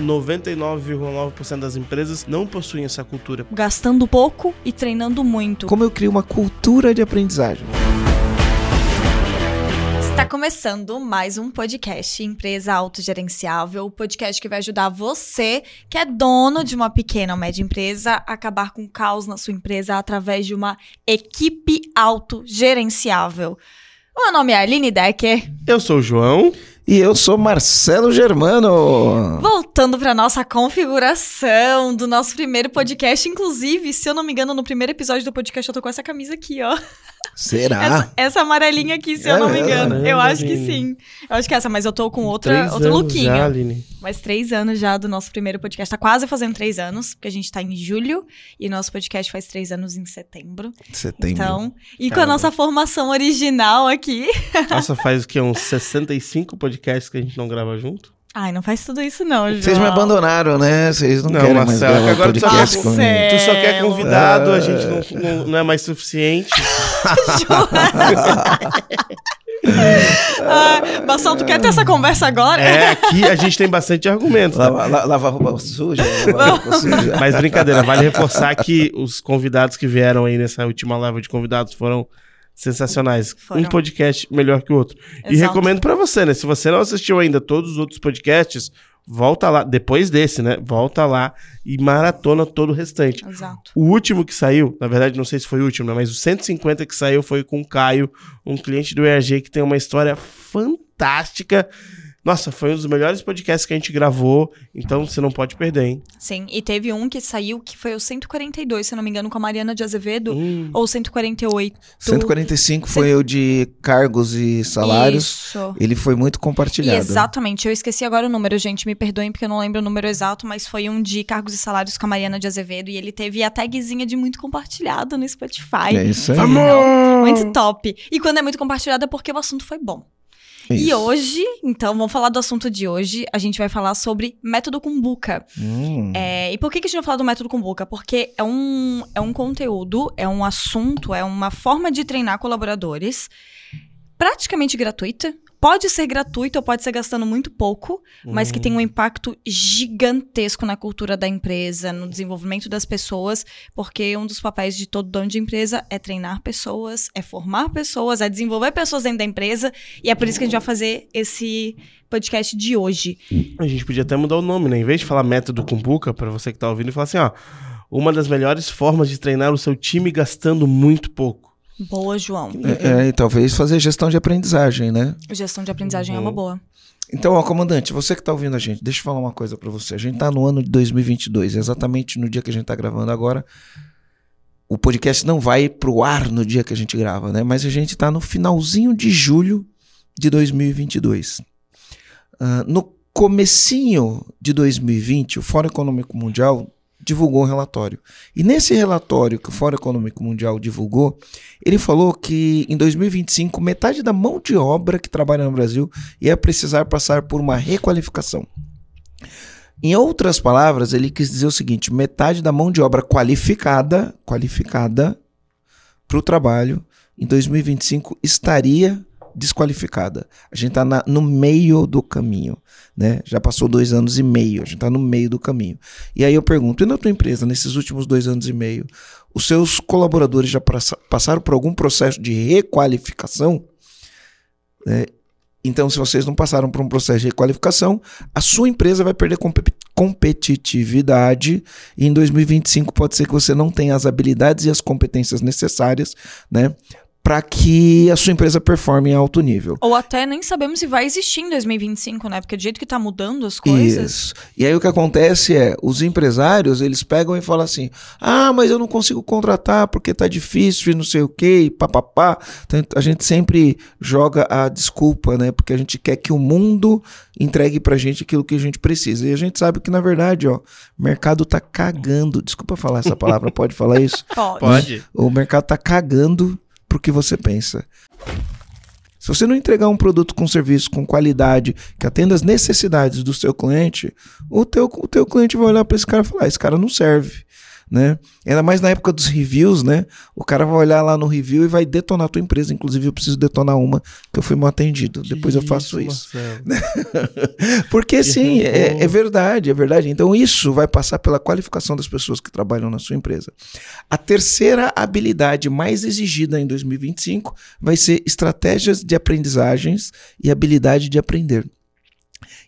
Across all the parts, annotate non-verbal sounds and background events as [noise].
99,9% das empresas não possuem essa cultura. Gastando pouco e treinando muito. Como eu crio uma cultura de aprendizagem? Está começando mais um podcast Empresa Autogerenciável, o podcast que vai ajudar você, que é dono de uma pequena ou média empresa, a acabar com o caos na sua empresa através de uma equipe autogerenciável. O meu nome é Aline Decker. Eu sou o João. E eu sou Marcelo Germano. Voltando para nossa configuração do nosso primeiro podcast, inclusive, se eu não me engano, no primeiro episódio do podcast eu tô com essa camisa aqui, ó. Será? Essa, essa amarelinha aqui, se É eu não me engano. Caramba, eu acho que sim. Eu acho que é essa, mas eu tô com outra, Três outro lookinho. já, Aline. Mas três anos já do nosso primeiro podcast. Tá quase fazendo três anos, porque a gente tá em julho e nosso podcast faz três anos em setembro. Setembro. Então, e com a Caramba. nossa formação original aqui. Nossa, [laughs] faz o quê? Uns 65 podcasts que a gente não grava junto? Ai, não faz tudo isso, não, João. Vocês me abandonaram, né? Vocês não, Não, querem mais Marcelo, gravar agora tu só podcast quer-. Tu só quer convidado, a é. gente não, [laughs] não, não é mais suficiente. [laughs] Ah, Marcelo, tu quer ter essa conversa agora? É, aqui a gente tem bastante argumento. tá? Lava, la- lava roupa suja? Lava roupa suja? Mas brincadeira, vale reforçar que os convidados que vieram aí nessa última leva de convidados foram sensacionais. Foram. Um podcast melhor que o outro. E Exato. recomendo pra você, né? Se você não assistiu ainda todos os outros podcasts, volta lá, depois desse, né? Volta lá e maratona todo o restante. Exato. O último que saiu, na verdade, não sei se foi o último, né? mas o 150 que saiu foi com o Caio, um cliente do ERG que tem uma história fantástica. Nossa, foi um dos melhores podcasts que a gente gravou, então você não pode perder, hein? Sim, e teve um que saiu que foi o 142, se não me engano, com a Mariana de Azevedo, Hum. ou 148. 145 foi o de cargos e salários. Isso. Ele foi muito E compartilhado. exatamente, eu esqueci agora o número, gente, me perdoem porque eu não lembro o número exato, mas foi um de cargos e salários com a Mariana de Azevedo e ele teve a tagzinha de muito compartilhado no Spotify. É isso aí. Então, muito top. E quando é muito compartilhado é porque o assunto foi bom. E Isso. hoje, então, vamos falar do assunto de hoje. A gente vai falar sobre método Kumbuka. Hum. É, e por que, que a gente vai falar do método Kumbuka? Porque é um, é um conteúdo, é um assunto, é uma forma de treinar colaboradores praticamente gratuita. Pode ser gratuito ou pode ser gastando muito pouco, mas que tem um impacto gigantesco na cultura da empresa, no desenvolvimento das pessoas, porque um dos papéis de todo dono de empresa é treinar pessoas, é formar pessoas, é desenvolver pessoas dentro da empresa, e é por isso que a gente vai fazer esse podcast de hoje. A gente podia até mudar o nome, né? Em vez de falar método Kumbuka, pra você que tá ouvindo, falar assim, ó. Uma das melhores formas de treinar o seu time gastando muito pouco. Boa, João. É, é, e talvez fazer gestão de aprendizagem, né? Gestão de aprendizagem é uma boa. Então, ó, comandante, você que tá ouvindo a gente, deixa eu falar uma coisa pra você. A gente tá no ano de 2022, exatamente no dia que a gente tá gravando agora. O podcast não vai pro ar no dia que a gente grava, né? Mas a gente tá no finalzinho de julho de 2022. Ah, no comecinho de 2020, o Fórum Econômico Mundial divulgou um relatório. E nesse relatório que o Fórum Econômico Mundial divulgou, ele falou que em 2025 metade da mão de obra que trabalha no Brasil ia precisar passar por uma requalificação. Em outras palavras, ele quis dizer o seguinte: metade da mão de obra qualificada, qualificada para o trabalho em 2025 estaria desqualificada. A gente está no meio do caminho, né? Já passou dois anos e meio, a gente está no meio do caminho. E aí eu pergunto: e na tua empresa, nesses últimos dois anos e meio, os seus colaboradores já passa- passaram por algum processo de requalificação? né? Então, se vocês não passaram por um processo de requalificação, a sua empresa vai perder compe- competitividade e em 2025 pode ser que você não tenha as habilidades e as competências necessárias, né, para que a sua empresa performe em alto nível. Ou até nem sabemos se vai existir em 2025, né? Porque do jeito que tá mudando as coisas. Isso. E aí o que acontece é, os empresários, eles pegam e falam assim: "Ah, mas eu não consigo contratar porque tá difícil e não sei o quê, e papapá". Então a gente sempre joga a desculpa, né? Porque a gente quer que o mundo entregue pra gente aquilo que a gente precisa. E a gente sabe que na verdade, ó, o mercado tá cagando. Desculpa falar essa palavra, pode falar isso? [laughs] Pode. Pode. O mercado tá cagando pro que você pensa. Se você não entregar um produto com serviço com qualidade, que atenda às necessidades do seu cliente, o teu, o teu cliente vai olhar para esse cara e falar: "Ah, esse cara não serve. Né? Ainda mais na época dos reviews, né? O cara vai olhar lá no review e vai detonar a tua empresa. Inclusive, eu preciso detonar uma que eu fui mal atendido. Que Depois eu faço isso. [laughs] Porque sim, é, é verdade, é verdade. Então isso vai passar pela qualificação das pessoas que trabalham na sua empresa. A terceira habilidade mais exigida em 2025 vai ser estratégias de aprendizagens e habilidade de aprender.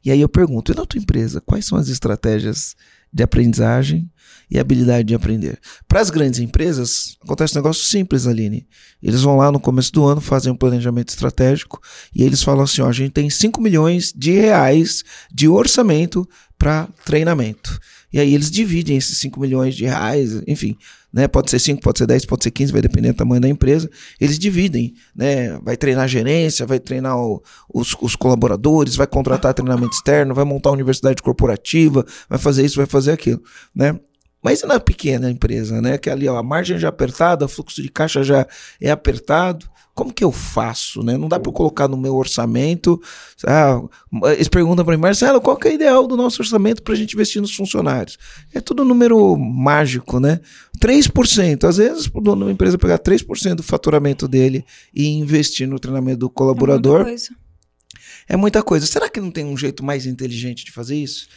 E aí eu pergunto, e na tua empresa, quais são as estratégias de aprendizagem e habilidade de aprender? Para as grandes empresas, acontece um negócio simples, Aline. Eles vão lá no começo do ano, fazem um planejamento estratégico e eles falam assim: ó, a gente tem 5 milhões de reais de orçamento para treinamento. E aí eles dividem esses 5 milhões de reais, enfim, né? Pode ser 5, pode ser 10, pode ser 15, vai depender do tamanho da empresa. Eles dividem, né? Vai treinar a gerência, vai treinar o- os, os colaboradores, vai contratar treinamento externo, vai montar universidade corporativa, vai fazer isso, vai fazer aquilo, né? Mas e na pequena empresa, né? Que ali ó, a margem já é apertada, o fluxo de caixa já é apertado. Como que eu faço, né? Não dá para eu colocar no meu orçamento. Ah, eles perguntam para mim, Marcelo, qual que é o ideal do nosso orçamento para a gente investir nos funcionários? É tudo número mágico, né? 3%. Às vezes, o dono da empresa pegar 3% do faturamento dele e investir no treinamento do É muita colaborador coisa. é muita coisa. Será que não tem um jeito mais inteligente de fazer isso?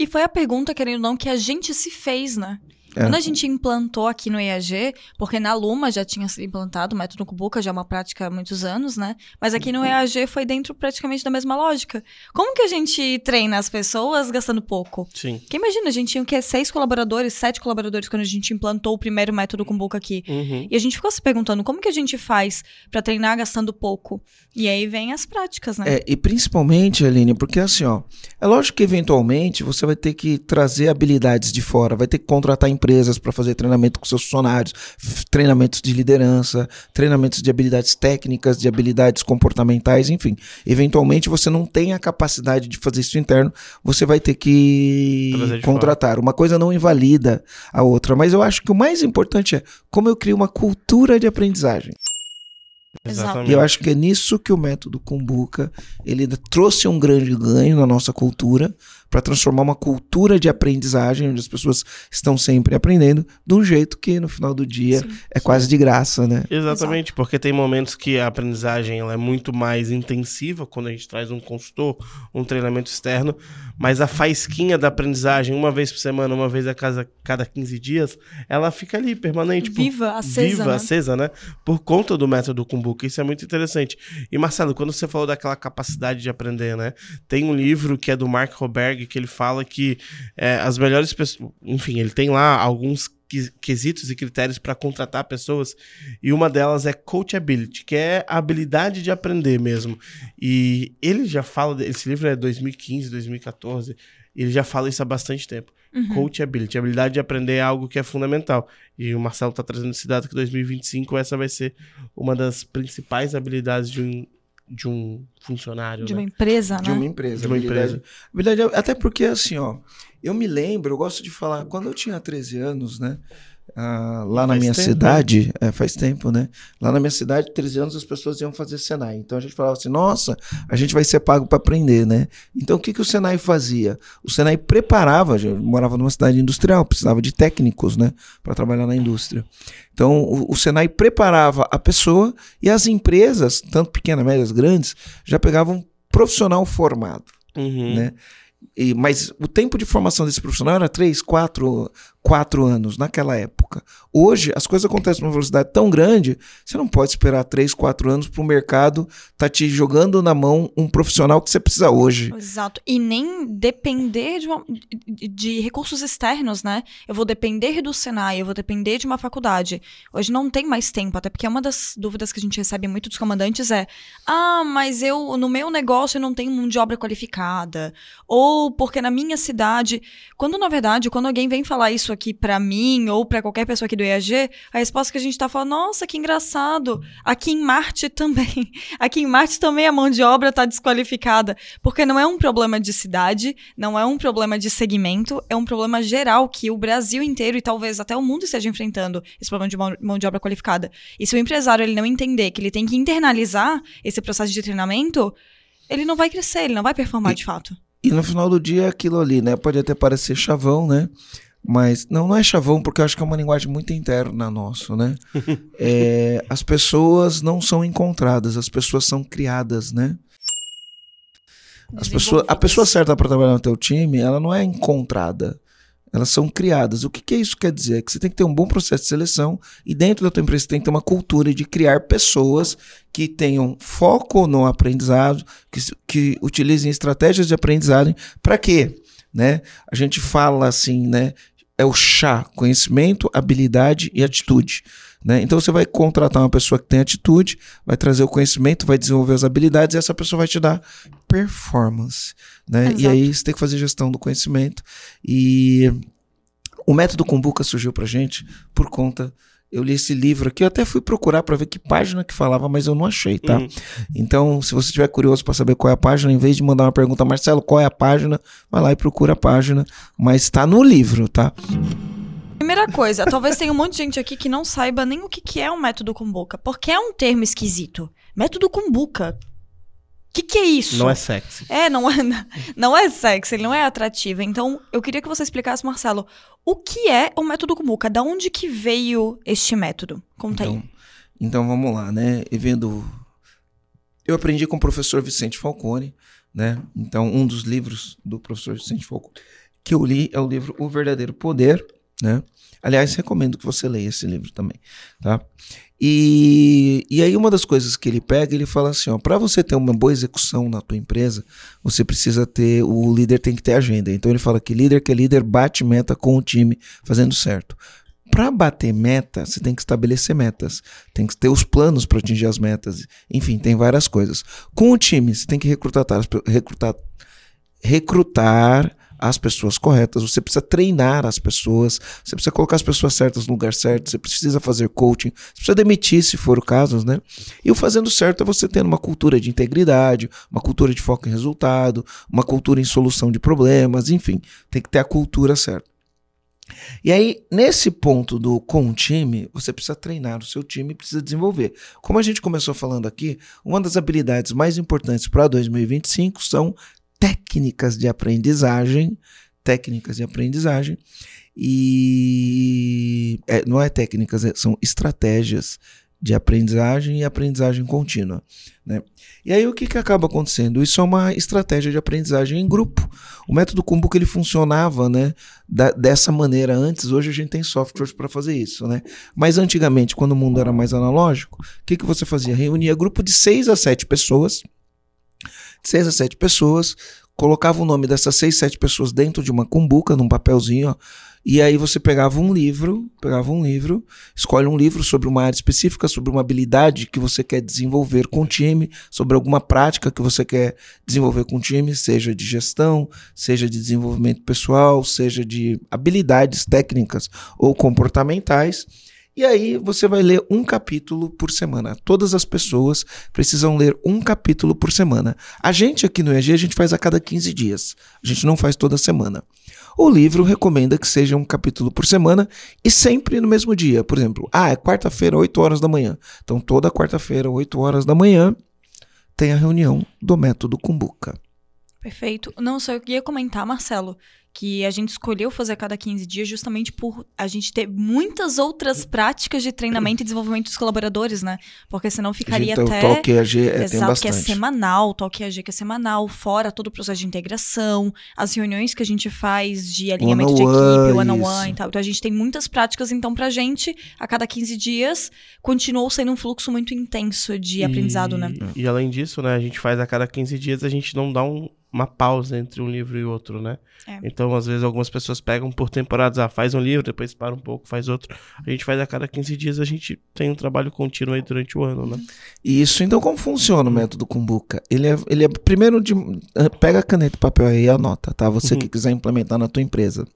E foi a pergunta, querendo ou não, que a gente se fez, né? É. Quando a gente implantou aqui no EAG, porque na Luma já tinha sido implantado o método Kubuka, já é uma prática há muitos anos, né? Mas aqui no EAG foi dentro praticamente da mesma lógica. Como que a gente treina as pessoas gastando pouco? Sim. Porque imagina, a gente tinha o quê? Seis colaboradores, sete colaboradores quando a gente implantou o primeiro método Kumbuka aqui. Uhum. E a gente ficou se perguntando como que a gente faz pra treinar gastando pouco. E aí vem as práticas, né? É, e principalmente, Aline, porque assim, ó, é lógico que eventualmente você vai ter que trazer habilidades de fora, vai ter que contratar empresas para fazer treinamento com seus funcionários, treinamentos de liderança, treinamentos de habilidades técnicas, de habilidades comportamentais, enfim. Eventualmente você não tem a capacidade de fazer isso interno, você vai ter que contratar. Uma coisa não invalida a outra, mas eu acho que o mais importante é como eu crio uma cultura de aprendizagem. Exatamente. E eu acho que é nisso que o método Kumbuka ele trouxe um grande ganho na nossa cultura para transformar uma cultura de aprendizagem onde as pessoas estão sempre aprendendo de um jeito que no final do dia Sim. é quase de graça, né? Exatamente, porque tem momentos que a aprendizagem ela é muito mais intensiva quando a gente traz um consultor, um treinamento externo, mas a faísquinha da aprendizagem, uma vez por semana, uma vez a cada, cada 15 dias, ela fica ali permanente. por- Viva, acesa, Viva, né? acesa, né? Por conta do método Kumbuka. Isso é muito interessante. E Marcelo, quando você falou daquela capacidade de aprender, né? Tem um livro que é do Mark Roberg que ele fala que é, as melhores pessoas. Enfim, ele tem lá alguns que- quesitos e critérios para contratar pessoas e uma delas é coachability, que é a habilidade de aprender mesmo. E ele já fala, esse livro é 2015, 2014, ele já fala isso há bastante tempo. Uhum. Coachability, a habilidade de aprender é algo que é fundamental. E o Marcelo está trazendo esse dado que 2025 essa vai ser uma das principais habilidades de um, de um funcionário. De né? uma empresa, De né? uma empresa. De uma habilidade- empresa. habilidade- até porque assim, ó, eu me lembro, eu gosto de falar, quando eu tinha 13 anos, né? Ah, lá na minha tempo, cidade, é, faz tempo, né? Lá na minha cidade, 13 anos, as pessoas iam fazer Senai. Então a gente falava assim: nossa, a gente vai ser pago para aprender, né? Então o que, que o Senai fazia? O Senai preparava, eu morava numa cidade industrial, precisava de técnicos, né? Para trabalhar na indústria. Então o, o Senai preparava a pessoa e as empresas, tanto pequenas, médias, grandes, já pegavam um profissional formado Uhum. né? E, mas o tempo de formação desse profissional era 3, 4, 4 anos naquela época. Hoje, as coisas acontecem numa velocidade tão grande, você não pode esperar 3, 4 anos para o mercado tá te jogando na mão um profissional que você precisa hoje. Exato. E nem depender de, uma- de- recursos externos, né? Eu vou depender do Senai, eu vou depender de uma faculdade. Hoje não tem mais tempo, até porque uma das dúvidas que a gente recebe muito dos comandantes é: ah, mas eu, no meu negócio, eu não tenho mão de obra qualificada. Ou porque na minha cidade. Quando, na verdade, quando alguém vem falar isso aqui pra mim ou pra qualquer pessoa aqui do EAG, a resposta que a gente tá falando, nossa, que engraçado. Aqui em Marte [laughs] também. Aqui em Marte também a mão de obra tá desqualificada. Porque não é um problema de cidade, não é um problema de segmento, é um problema geral que o Brasil inteiro e talvez até o mundo esteja enfrentando esse problema de mão, mão de obra qualificada. E se o empresário ele não entender que ele tem que internalizar esse processo de treinamento, ele não vai crescer, ele não vai performar E- de fato. E no final do dia é aquilo ali, né? Pode até parecer chavão, né? Mas não, não é chavão, porque eu acho que é uma linguagem muito interna nossa, né? [laughs] É, as pessoas não são encontradas, as pessoas são criadas, né? As pessoas, a pessoa certa para trabalhar no teu time, ela não é encontrada. Elas são criadas. O que, que isso quer dizer? É que você tem que ter um bom processo de seleção e dentro da tua empresa você tem que ter uma cultura de criar pessoas que tenham foco no aprendizado, que, que utilizem estratégias de aprendizagem. Para quê? Né? A gente fala assim, né? É o chá, conhecimento, habilidade e atitude. Né? Então você vai contratar uma pessoa que tem atitude, vai trazer o conhecimento, vai desenvolver as habilidades e essa pessoa vai te dar performance. Né? E aí você tem que fazer gestão do conhecimento. E o método Kumbuka surgiu pra gente por conta. Eu li esse livro aqui, eu até fui procurar para ver que página que falava, mas eu não achei, tá? Uhum. Então, se você estiver curioso para saber qual é a página, em vez de mandar uma pergunta, Marcelo, qual é a página? Vai lá e procura a página, mas está no livro, tá? Primeira coisa, talvez tenha um monte de gente aqui que não saiba nem o que, que é um método Kumbuka, porque é um termo esquisito. Método Kumbuka. O que, que é isso? Não é sexy. É, não é, não é sexy, ele não é atrativo. Então, eu queria que você explicasse, Marcelo, o que é o método Kumbuka? Da onde que veio este método? Conta então, aí. Então, vamos lá, né? E vendo... Eu aprendi com o professor Vicente Falcone, né? Então, um dos livros do professor Vicente Falcone que eu li é o livro O Verdadeiro Poder, né? Aliás, recomendo que você leia esse livro também, tá? E, e aí uma das coisas que ele pega, ele fala assim, ó, para você ter uma boa execução na tua empresa, você precisa ter, o líder tem que ter agenda. Então ele fala que líder que é líder bate meta com o time fazendo certo. Para bater meta, você tem que estabelecer metas, tem que ter os planos para atingir as metas, enfim, tem várias coisas. Com o time, você tem que recrutar, recrutar, recrutar as pessoas corretas, você precisa treinar as pessoas, você precisa colocar as pessoas certas no lugar certo, você precisa fazer coaching, você precisa demitir se for o caso, né? E o fazendo certo é você tendo uma cultura de integridade, uma cultura de foco em resultado, uma cultura em solução de problemas, enfim, tem que ter a cultura certa. E aí, nesse ponto do com o time, você precisa treinar o seu time, precisa desenvolver. Como a gente começou falando aqui, uma das habilidades mais importantes para 2025 são técnicas de aprendizagem, técnicas de aprendizagem e é, não é técnicas, é, são estratégias de aprendizagem e aprendizagem contínua. Né? E aí o que, que acaba acontecendo? Isso é uma estratégia de aprendizagem em grupo. O método Kumbuka ele funcionava né, da, dessa maneira antes, hoje a gente tem softwares para fazer isso. Né? Mas antigamente, quando o mundo era mais analógico, o que, que você fazia? Reunia grupo de seis a sete pessoas seis a sete pessoas, colocava o nome dessas seis, sete pessoas dentro de uma cumbuca, num papelzinho, ó, e aí você pegava um livro, pegava um livro, escolhe um livro sobre uma área específica, sobre uma habilidade que você quer desenvolver com o time, sobre alguma prática que você quer desenvolver com o time, seja de gestão, seja de desenvolvimento pessoal, seja de habilidades técnicas ou comportamentais e aí você vai ler um capítulo por semana. Todas as pessoas precisam ler um capítulo por semana. A gente aqui no EG, a gente faz a cada 15 dias. A gente não faz toda semana. O livro recomenda que seja um capítulo por semana e sempre no mesmo dia. Por exemplo, ah, é quarta-feira, 8 horas da manhã. Então toda quarta-feira, 8 horas da manhã, tem a reunião do método Kumbuka. Perfeito. Não, só eu ia comentar, Marcelo, que a gente escolheu fazer a cada 15 dias justamente por a gente ter muitas outras práticas de treinamento e desenvolvimento dos colaboradores, né? Porque senão ficaria gente, até... O Talk AG é, Exato, tem bastante. que é semanal, o Talk AG que é semanal, fora todo o processo de integração, as reuniões que a gente faz de alinhamento one de equipe, one-on-one -on -one e tal. Então a gente tem muitas práticas, então pra gente, a cada 15 dias, continuou sendo um fluxo muito intenso de e, aprendizado, né? E além disso, né, a gente faz a cada 15 dias, a gente não dá um, uma pausa entre um livro e outro, né? É. Então, às vezes, algumas pessoas pegam por temporadas, ah, faz um livro, depois para um pouco, faz outro. A gente faz a cada 15 dias, a gente tem um trabalho contínuo aí durante o ano, né? Isso, então como funciona o método Kumbuka? Ele é, ele é primeiro de eh, pega a caneta e papel aí e anota, tá? Você uhum. que quiser implementar na tua empresa.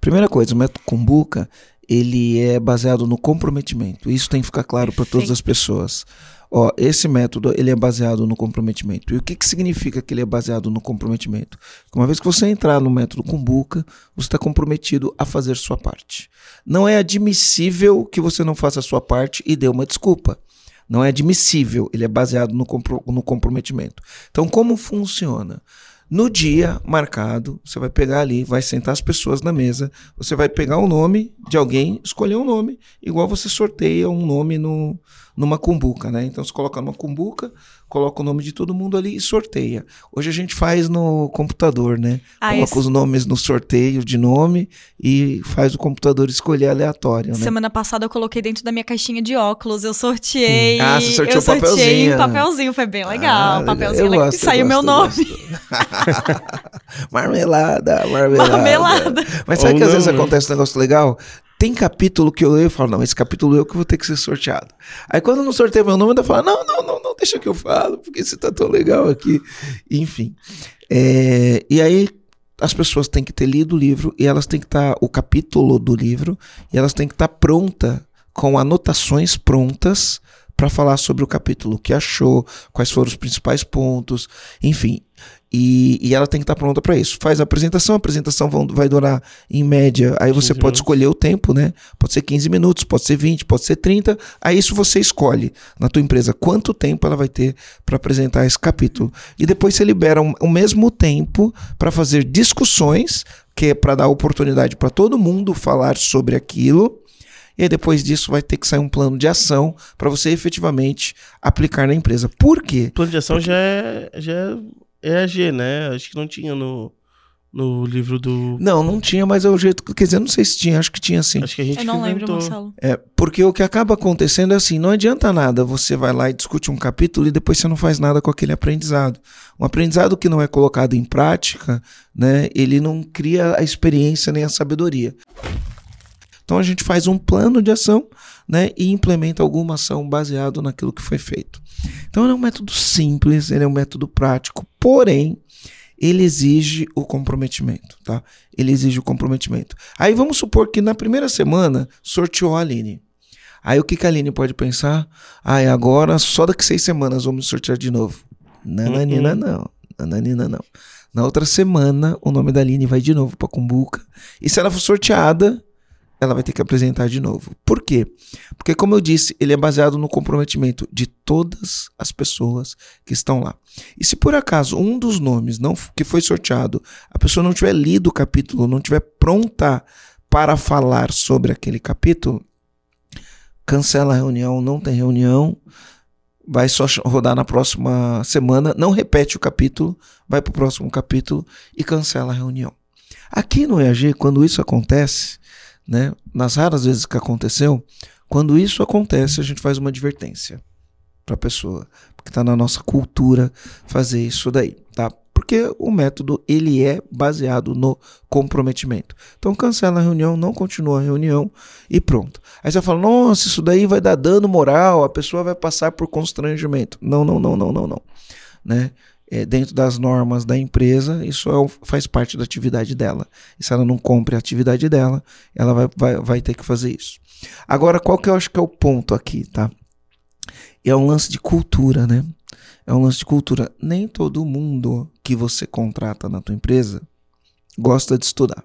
Primeira coisa, o método Kumbuka, ele é baseado no comprometimento. Isso tem que ficar claro para todas as pessoas. Ó, esse método ele é baseado no comprometimento. E o que, que significa que ele é baseado no comprometimento? Uma vez que você entrar no método Kumbuka, você está comprometido a fazer sua parte. Não é admissível que você não faça a sua parte e dê uma desculpa. Não é admissível, ele é baseado no, compro no comprometimento. Então, como funciona? No dia marcado, você vai pegar ali, vai sentar as pessoas na mesa, você vai pegar o nome de alguém, escolher um nome, igual você sorteia um nome no, numa cumbuca, né? Então você coloca numa cumbuca, coloca o nome de todo mundo ali e sorteia. Hoje a gente faz no computador, né? Ah, coloca esse- os nomes no sorteio de nome e faz o computador escolher aleatório, né? Semana passada eu coloquei dentro da minha caixinha de óculos, eu sorteei. Ah, você sorteou eu sorteei papelzinho. um papelzinho, foi bem legal. Ah, papelzinho eu legal. gosto, Saiu meu gosto, eu nome. [laughs] marmelada, marmelada. Marmelada. Mas sabe Ou que às não, vezes né? acontece um negócio legal? Tem capítulo que eu leio e falo, não, esse capítulo eu que vou ter que ser sorteado. Aí quando não sorteio meu nome, eu falo, não, não, não, não, deixa que eu falo, porque você tá tão legal aqui. Enfim. É, e aí as pessoas têm que ter lido o livro e elas têm que estar, o capítulo do livro, e elas têm que estar pronta, com anotações prontas para falar sobre o capítulo, que achou, quais foram os principais pontos, enfim. E, e ela tem que estar pronta para isso. Faz a apresentação, a apresentação vão- vai durar em média. Aí você 15 pode minutos. escolher o tempo, né? Pode ser 15 minutos, pode ser 20, pode ser 30. Aí isso você escolhe na tua empresa quanto tempo ela vai ter para apresentar esse capítulo. E depois você libera um- o mesmo tempo para fazer discussões, que é para dar oportunidade para todo mundo falar sobre aquilo. E aí depois disso vai ter que sair um plano de ação para você efetivamente aplicar na empresa. Por quê? Plano de ação já é, já é EAG, né? Acho que não tinha no, no livro do. Não, não tinha, mas é o jeito que. Quer dizer, não sei se tinha, acho que tinha sim. Acho que a gente Eu não que lembro. Marcelo. É, porque o que acaba acontecendo é assim, não adianta nada, você vai lá e discute um capítulo e depois você não faz nada com aquele aprendizado. Um aprendizado que não é colocado em prática, né, ele não cria a experiência nem a sabedoria. Então a gente faz um plano de ação, né, e implementa alguma ação baseado naquilo que foi feito. Então ele é um método simples, ele é um método prático, porém ele exige o comprometimento, tá? Ele exige o comprometimento. Aí vamos supor que na primeira semana sorteou a Aline. Aí o que, que a Aline pode pensar? Ah, e agora só daqui seis semanas vamos sortear de novo. Nananina Uhum. não. Nananina não. Na outra semana, o nome da Aline vai de novo para Cumbuca. E se ela for sorteada, ela vai ter que apresentar de novo. Por quê? Porque, como eu disse, ele é baseado no comprometimento de todas as pessoas que estão lá. E se por acaso um dos nomes não que foi sorteado, a pessoa não tiver lido o capítulo, não tiver pronta para falar sobre aquele capítulo, cancela a reunião, não tem reunião, vai só rodar na próxima semana, não repete o capítulo, vai para o próximo capítulo e cancela a reunião. Aqui no EAG, quando isso acontece, né, nas raras vezes que aconteceu, quando isso acontece, a gente faz uma advertência para a pessoa, porque está na nossa cultura fazer isso daí, tá? Porque o método ele é baseado no comprometimento. Então cancela a reunião, não continua a reunião e pronto. Aí você fala: "Nossa, isso daí vai dar dano moral, a pessoa vai passar por constrangimento". Não, não, não, não, não, não, né? É, dentro das normas da empresa, isso é faz parte da atividade dela. E se ela não cumpre a atividade dela, ela vai, vai, vai ter que fazer isso. Agora, qual que eu acho que é o ponto aqui, tá? É um lance de cultura, né? É um lance de cultura. Nem todo mundo que você contrata na tua empresa gosta de estudar.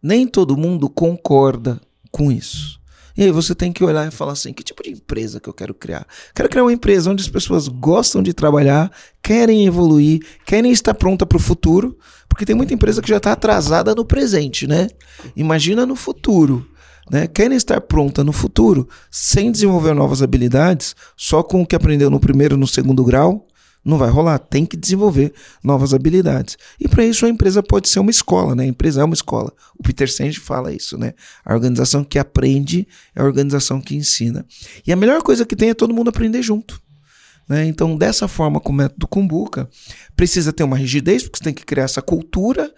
Nem todo mundo concorda com isso. E aí você tem que olhar e falar assim: que tipo de empresa que eu quero criar? Quero criar uma empresa onde as pessoas gostam de trabalhar, querem evoluir, querem estar pronta para o futuro, porque tem muita empresa que já está atrasada no presente, né? Imagina no futuro. Né? Querem estar pronta no futuro sem desenvolver novas habilidades, só com o que aprendeu no primeiro e no segundo grau, não vai rolar. Tem que desenvolver novas habilidades. E para isso a empresa pode ser uma escola, né? A empresa é uma escola. O Peter Senge fala isso, né? A organização que aprende é a organização que ensina. E a melhor coisa que tem é todo mundo aprender junto. Né? Então, dessa forma, com o método Kumbuka, precisa ter uma rigidez, porque você tem que criar essa cultura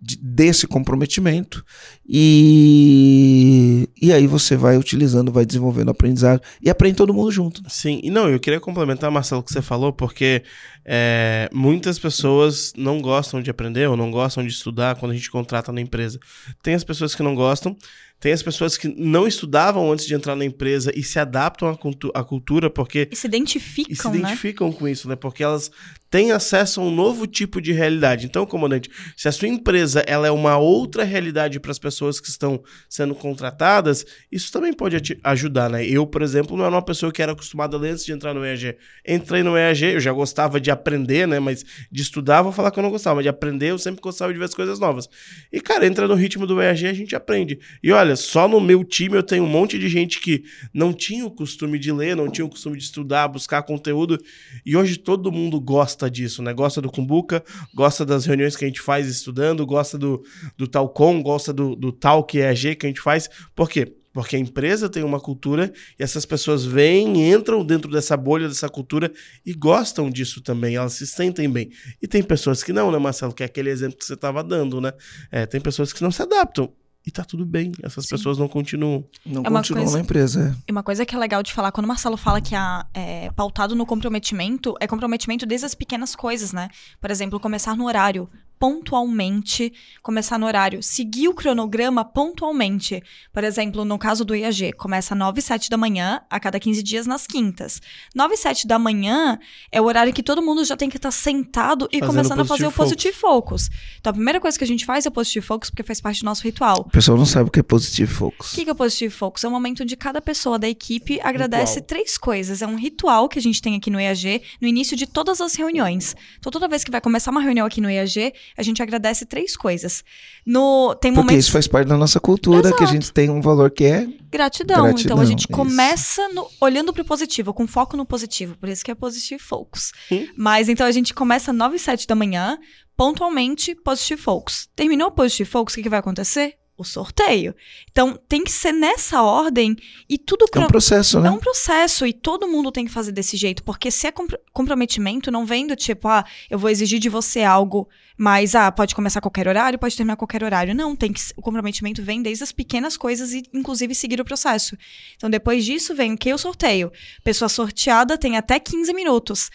de- desse comprometimento e, e aí você vai utilizando, vai desenvolvendo o aprendizado e aprende todo mundo junto. Sim, e não, eu queria complementar, Marcelo, o que você falou, porque é, muitas pessoas não gostam de aprender ou não gostam de estudar quando a gente contrata na empresa. Tem as pessoas que não gostam, Tem as pessoas que não estudavam antes de entrar na empresa e se adaptam à, cultu à cultura porque E se identificam, e se né? identificam com isso, né? Porque elas têm acesso a um novo tipo de realidade. Então, comandante, se a sua empresa ela é uma outra realidade para as pessoas que estão sendo contratadas, isso também pode ajudar, né? Eu, por exemplo, não era uma pessoa que era acostumada a ler antes de entrar no EAG. Entrei no EAG, eu já gostava de aprender, né? Mas de estudar, vou falar que eu não gostava, mas de aprender, eu sempre gostava de ver as coisas novas. E, cara, entra no ritmo do EAG, a gente aprende. E olha, só no meu time eu tenho um monte de gente que não tinha o costume de ler, não tinha o costume de estudar, buscar conteúdo. E hoje todo mundo gosta disso, né? Gosta do Kumbuka, gosta das reuniões que a gente faz estudando, gosta do, do Talcom, gosta do, do Talk EAG que a gente faz. Por quê? Porque a empresa tem uma cultura e essas pessoas vêm, entram dentro dessa bolha, dessa cultura e gostam disso também, elas se sentem bem. E tem pessoas que não, né, Marcelo? Que é aquele exemplo que você estava dando, né? É, tem pessoas que não se adaptam. E tá tudo bem, essas Sim. pessoas não continuam. Não É uma continuam coisa- na empresa. é. E uma coisa que é legal de falar, quando o Marcelo fala que a, é pautado no comprometimento, é comprometimento desde as pequenas coisas, né? Por exemplo, começar no horário, pontualmente, começar no horário, seguir o cronograma pontualmente. Por exemplo, no caso do IAG, começa 9 e 7 da manhã, a cada 15 dias nas quintas. 9 e 7 da manhã é o horário que todo mundo já tem que estar sentado e Fazendo começando a fazer o Positive Focus. Então, a primeira coisa que a gente faz é o Positive Focus, porque faz parte do nosso ritual. O pessoal não sabe o que é Positive O Focus. que, que é o Positive Focus? É um momento onde cada pessoa da equipe agradece Ritual. três coisas. É um ritual que a gente tem aqui no EAG no início de todas as reuniões. Então, toda vez que vai começar uma reunião aqui no EAG, a gente agradece três coisas. No, tem Porque momentos isso faz parte da nossa cultura, que a Exato. gente tem um valor que é. gratidão. Gratidão, Então, a gente isso. começa no- olhando pro positivo, com foco no positivo. Por isso que é Positive Focus. Hum. Mas, então, a gente começa 9 e 7 da manhã, pontualmente, Positive Focus. Terminou o Positive Focus, o que, que vai acontecer? O sorteio. Então, tem que ser nessa ordem e tudo É um processo, É né? um processo e todo mundo tem que fazer desse jeito, porque se é compro- comprometimento, não vem do tipo, ah, eu vou exigir de você algo, mas ah, pode começar a qualquer horário, pode terminar a qualquer horário. Não, tem que o comprometimento vem desde as pequenas coisas e inclusive seguir o processo. Então depois disso vem o que o sorteio. Pessoa sorteada tem até 15 minutos.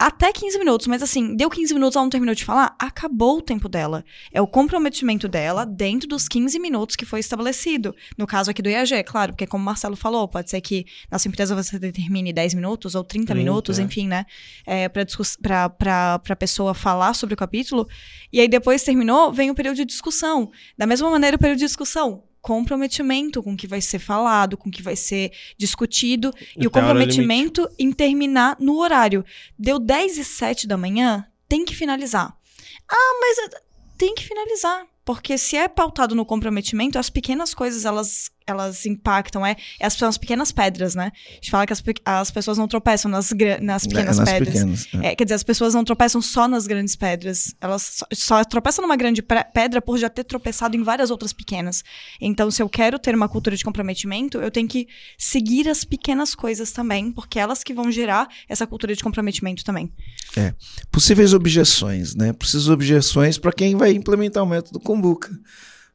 Até 15 minutos, mas assim, deu 15 minutos, ela não terminou de falar, acabou o tempo dela. É o comprometimento dela dentro dos 15 minutos que foi estabelecido. No caso aqui do IAG, claro, porque como o Marcelo falou, pode ser que na sua empresa você determine 10 minutos ou 30, 30, minutos, é. enfim, né? É, pra, discuss- pra, pra, pra pessoa falar sobre o capítulo. E aí depois terminou, vem o período de discussão. Da mesma maneira, o período de discussão. Comprometimento com o que vai ser falado, com o que vai ser discutido. E o a hora comprometimento em terminar no horário. Deu 10 e 7 da manhã, tem que finalizar. Ah, mas tem que finalizar. Porque se é pautado no comprometimento, as pequenas coisas elas, elas impactam. É, é as, são as pequenas pedras, né? A gente fala que as, as pessoas não tropeçam nas, nas pequenas nas pedras. pequenas. é. É, quer dizer, as pessoas não tropeçam só nas grandes pedras. Elas só, só tropeçam numa grande pedra por já ter tropeçado em várias outras pequenas. Então, se eu quero ter uma cultura de comprometimento, eu tenho que seguir as pequenas coisas também, porque elas que vão gerar essa cultura de comprometimento também. Possíveis objeções, né? Possíveis objeções para quem vai implementar o método Kombuka.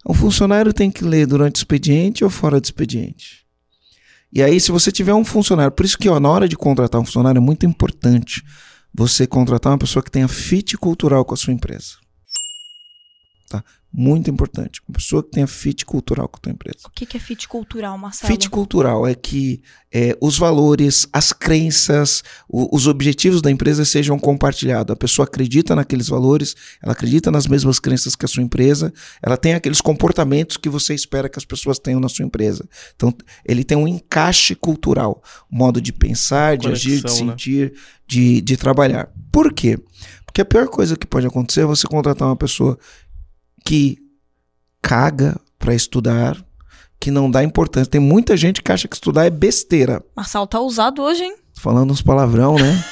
Um funcionário tem que ler durante o expediente ou fora do expediente. E aí, se você tiver um funcionário, por isso que ó, na hora de contratar um funcionário é muito importante você contratar uma pessoa que tenha fit cultural com a sua empresa. Tá? Muito importante. Uma pessoa que tenha fit cultural com a tua empresa. O que, que é fit cultural, Marcelo? Fit cultural é que é, os valores, as crenças, o- os objetivos da empresa sejam compartilhados. A pessoa acredita naqueles valores, ela acredita nas mesmas crenças que a sua empresa, ela tem aqueles comportamentos que você espera que as pessoas tenham na sua empresa. Então, ele tem um encaixe cultural, um modo de pensar, de agir, de né? sentir, de, de trabalhar. Por quê? Porque a pior coisa que pode acontecer é você contratar uma pessoa que caga para estudar, que não dá importância. Tem muita gente que acha que estudar é besteira. Marcelo tá usado hoje, hein? Falando uns palavrão, né?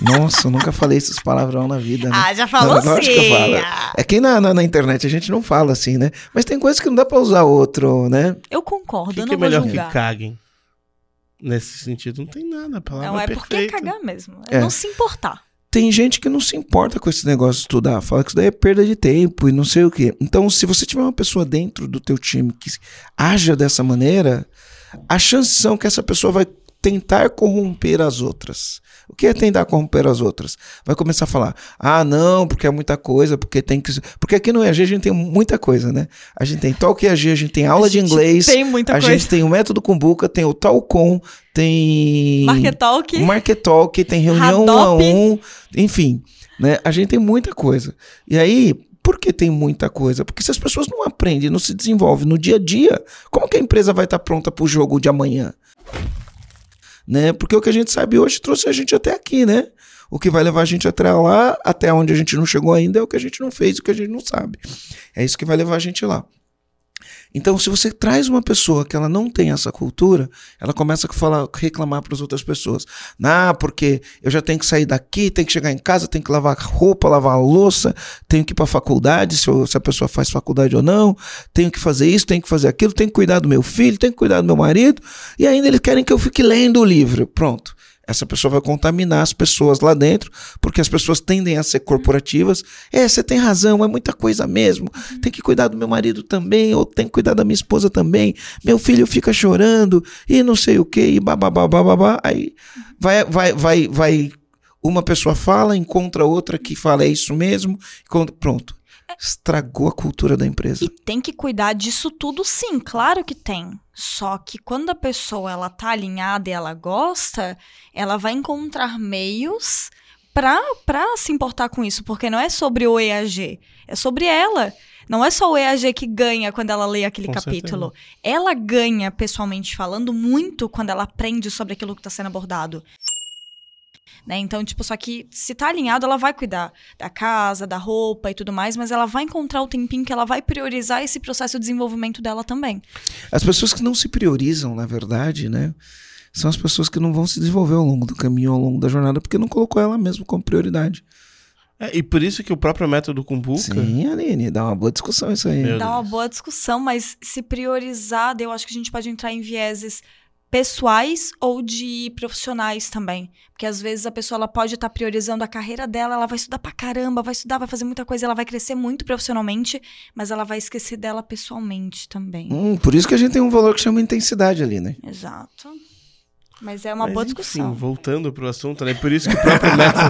Nossa, eu nunca falei esses palavrão na vida, né? Ah, já falou Não, que eu sim. falo. É que na, na, na internet a gente não fala assim, né? Mas tem coisas que não dá pra usar outro, né? Eu concordo, que, eu que não é vou melhor julgar. que caguem? Nesse sentido, não tem nada. A palavra Não, é é porque é cagar mesmo. É, É. não se importar. Tem gente que não se importa com esse negócio de estudar, fala que isso daí é perda de tempo e não sei o quê. Então, se você tiver uma pessoa dentro do teu time que haja dessa maneira, as chances são que essa pessoa vai tentar corromper as outras. O que é tentar corromper as outras? Vai começar a falar: "Ah, não, porque é muita coisa, porque tem que Porque aqui no EAG a gente tem muita coisa, né? A gente tem Talk EAG, a gente tem aula de inglês, Tem muita a coisa. gente tem o método Kumbuka, tem o Talcom, tem Market Talk. Market Talk, tem reunião um a Hadop. um, enfim, né? A gente tem muita coisa. E aí, por que tem muita coisa? Porque se as pessoas não aprendem, não se desenvolvem no dia a dia, como que a empresa vai estar pronta para o jogo de amanhã? Né? Porque o que a gente sabe hoje trouxe a gente até aqui, né? O que vai levar a gente até lá, até onde a gente não chegou ainda, é o que a gente não fez, o que a gente não sabe. É isso que vai levar a gente lá. Então, se você traz uma pessoa que ela não tem essa cultura, ela começa a falar, reclamar para as outras pessoas. Ah, porque eu já tenho que sair daqui, tenho que chegar em casa, tenho que lavar roupa, lavar louça, tenho que ir para a faculdade, se, eu- se a pessoa faz faculdade ou não, tenho que fazer isso, tenho que fazer aquilo, tenho que cuidar do meu filho, tenho que cuidar do meu marido, e ainda eles querem que eu fique lendo o livro. Pronto. Essa pessoa vai contaminar as pessoas lá dentro, porque as pessoas tendem a ser corporativas. É, você tem razão, é muita coisa mesmo. Tem que cuidar do meu marido também, ou tem que cuidar da minha esposa também. Meu filho fica chorando e não sei o que, e bababá, bababá. Aí vai, vai, vai, vai. Uma pessoa fala, encontra outra que fala, é isso mesmo. encontra- Pronto. Estragou a cultura da empresa. E tem que cuidar disso tudo, sim, claro que tem. Só que quando a pessoa ela tá alinhada e ela gosta, ela vai encontrar meios pra, pra se importar com isso, porque não é sobre o EAG, é sobre ela. Não é só o EAG que ganha quando ela lê aquele Com capítulo. Ela ganha, pessoalmente falando, muito quando ela aprende sobre aquilo que está sendo abordado. Né? Então, tipo, só que se tá alinhado, ela vai cuidar da casa, da roupa e tudo mais, mas ela vai encontrar o tempinho que ela vai priorizar esse processo de desenvolvimento dela também. As pessoas que não se priorizam, na verdade, né? São as pessoas que não vão se desenvolver ao longo do caminho, ao longo da jornada, porque não colocou ela mesma como prioridade. É, e por isso que o próprio método Kumbuka. Sim, Aline, dá uma boa discussão isso aí. Meu Dá uma Deus. boa discussão, mas se priorizar, eu acho que a gente pode entrar em vieses pessoais ou de profissionais também. Porque às vezes a pessoa ela pode estar priorizando a carreira dela, ela vai estudar pra caramba, vai estudar, vai fazer muita coisa, ela vai crescer muito profissionalmente, mas ela vai esquecer dela pessoalmente também. Hum, por isso que a gente tem um valor que chama intensidade ali, né? Exato. Mas é uma Mas, boa enfim, discussão. voltando pro assunto, né? Por isso que o próprio método,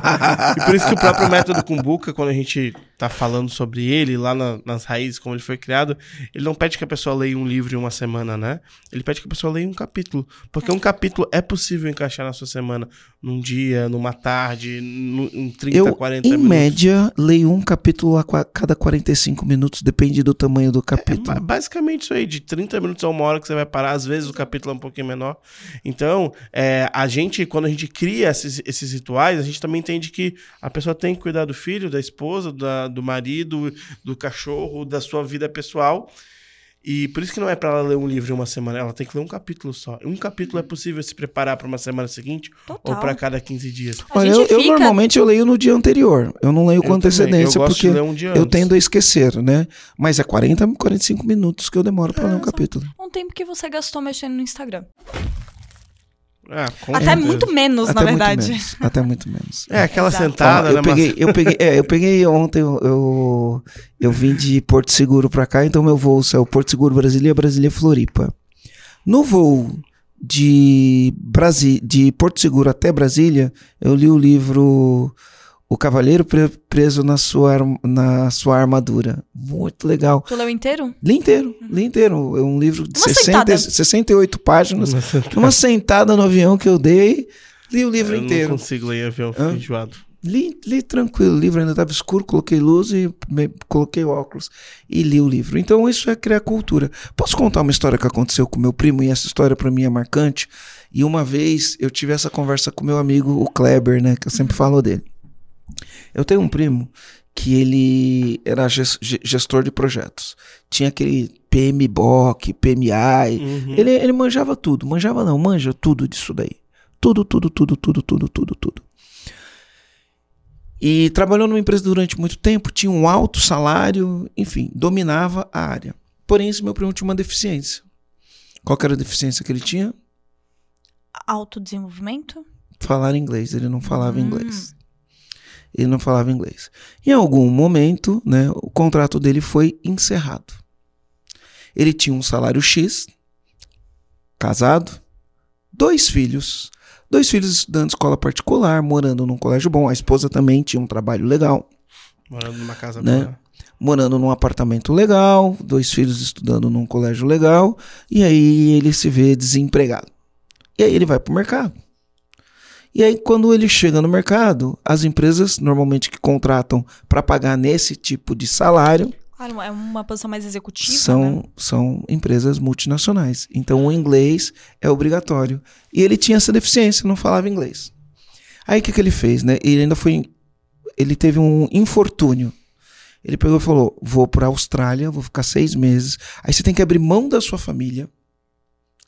e por isso que o próprio método Kumbuka, quando a gente tá falando sobre ele lá na- nas raízes, como ele foi criado, ele não pede que a pessoa leia um livro em uma semana, né? Ele pede que a pessoa leia um capítulo, porque um capítulo é possível encaixar na sua semana, num dia, numa tarde, em 30, Eu, 40 em minutos. média, leio um capítulo a cada 45 minutos, depende do tamanho do É capítulo. basicamente isso aí, de 30 minutos a uma hora que você vai parar, às vezes o capítulo é um pouquinho menor. Então, é, a gente, quando a gente cria esses, esses rituais, a gente também entende que a pessoa tem que cuidar do filho, da esposa, da- do marido, do cachorro, da sua vida pessoal. E por isso que não é para ela ler um livro em uma semana, ela tem que ler um capítulo só. Um capítulo é possível se preparar para uma semana seguinte Total. ou para cada 15 dias. Olha, eu, eu normalmente eu leio no dia anterior. Eu não leio com Eu também, antecedência, porque um eu tendo a esquecer, né? Mas é 40, 45 minutos que eu demoro para ler um capítulo. Um tempo que você gastou mexendo no Instagram. Com Até certeza. muito menos, Até na muito verdade. menos. Até muito menos. É, aquela Exato. sentada, eu, né? peguei, eu peguei, é, eu peguei ontem, eu, eu, eu vim de Porto Seguro pra cá, então meu voo saiu Porto Seguro, Brasília, Brasília, Floripa. No voo de, Brasi de Porto Seguro até Brasília, eu li o livro O Cavaleiro Pre- Preso na sua, na sua Armadura. Muito legal. Tu leu inteiro? Li inteiro, li inteiro. É um livro de Uma 60, sentada. 68 páginas. Uma sentada. Uma sentada no avião que eu dei, li o livro eu inteiro. não consigo ler avião, fico enjoado. Li, li tranquilo, o livro ainda estava escuro, coloquei luz e me- coloquei óculos e li o livro. Então isso é criar cultura. Posso contar uma história que aconteceu com meu primo e essa história para mim é marcante? E uma vez eu tive essa conversa com meu amigo, o Kleber, né, que eu sempre falo dele. Eu tenho um primo que ele era ges- ge- gestor de projetos. Tinha aquele PMBOK, PMI, Uhum. ele, ele manjava tudo, manjava não, manja tudo disso daí. Tudo, tudo, tudo, tudo, tudo, tudo, tudo. E trabalhou numa empresa durante muito tempo, tinha um alto salário, enfim, dominava a área. Porém, esse meu primo tinha uma deficiência. Qual que era a deficiência que ele tinha? Autodesenvolvimento? Falar inglês. Ele não falava Hum. inglês. Ele não falava inglês. Em algum momento, né, o contrato dele foi encerrado. Ele tinha um salário X, casado, dois filhos. Dois filhos estudando escola particular, morando num colégio bom. A esposa também tinha um trabalho legal. Morando numa casa Né? boa. morando num apartamento legal, dois filhos estudando num colégio legal, e aí ele se vê desempregado. E aí ele vai pro mercado. E aí quando ele chega no mercado, as empresas normalmente que contratam para pagar nesse tipo de salário Claro, é uma posição mais executiva, são, né? são empresas multinacionais. Então o inglês é obrigatório. E ele tinha essa deficiência, não falava inglês. Aí o que, que ele fez, né? Ele ainda foi. Ele teve um infortúnio. Ele pegou e falou: vou para a Austrália, vou ficar seis meses. Aí você tem que abrir mão da sua família.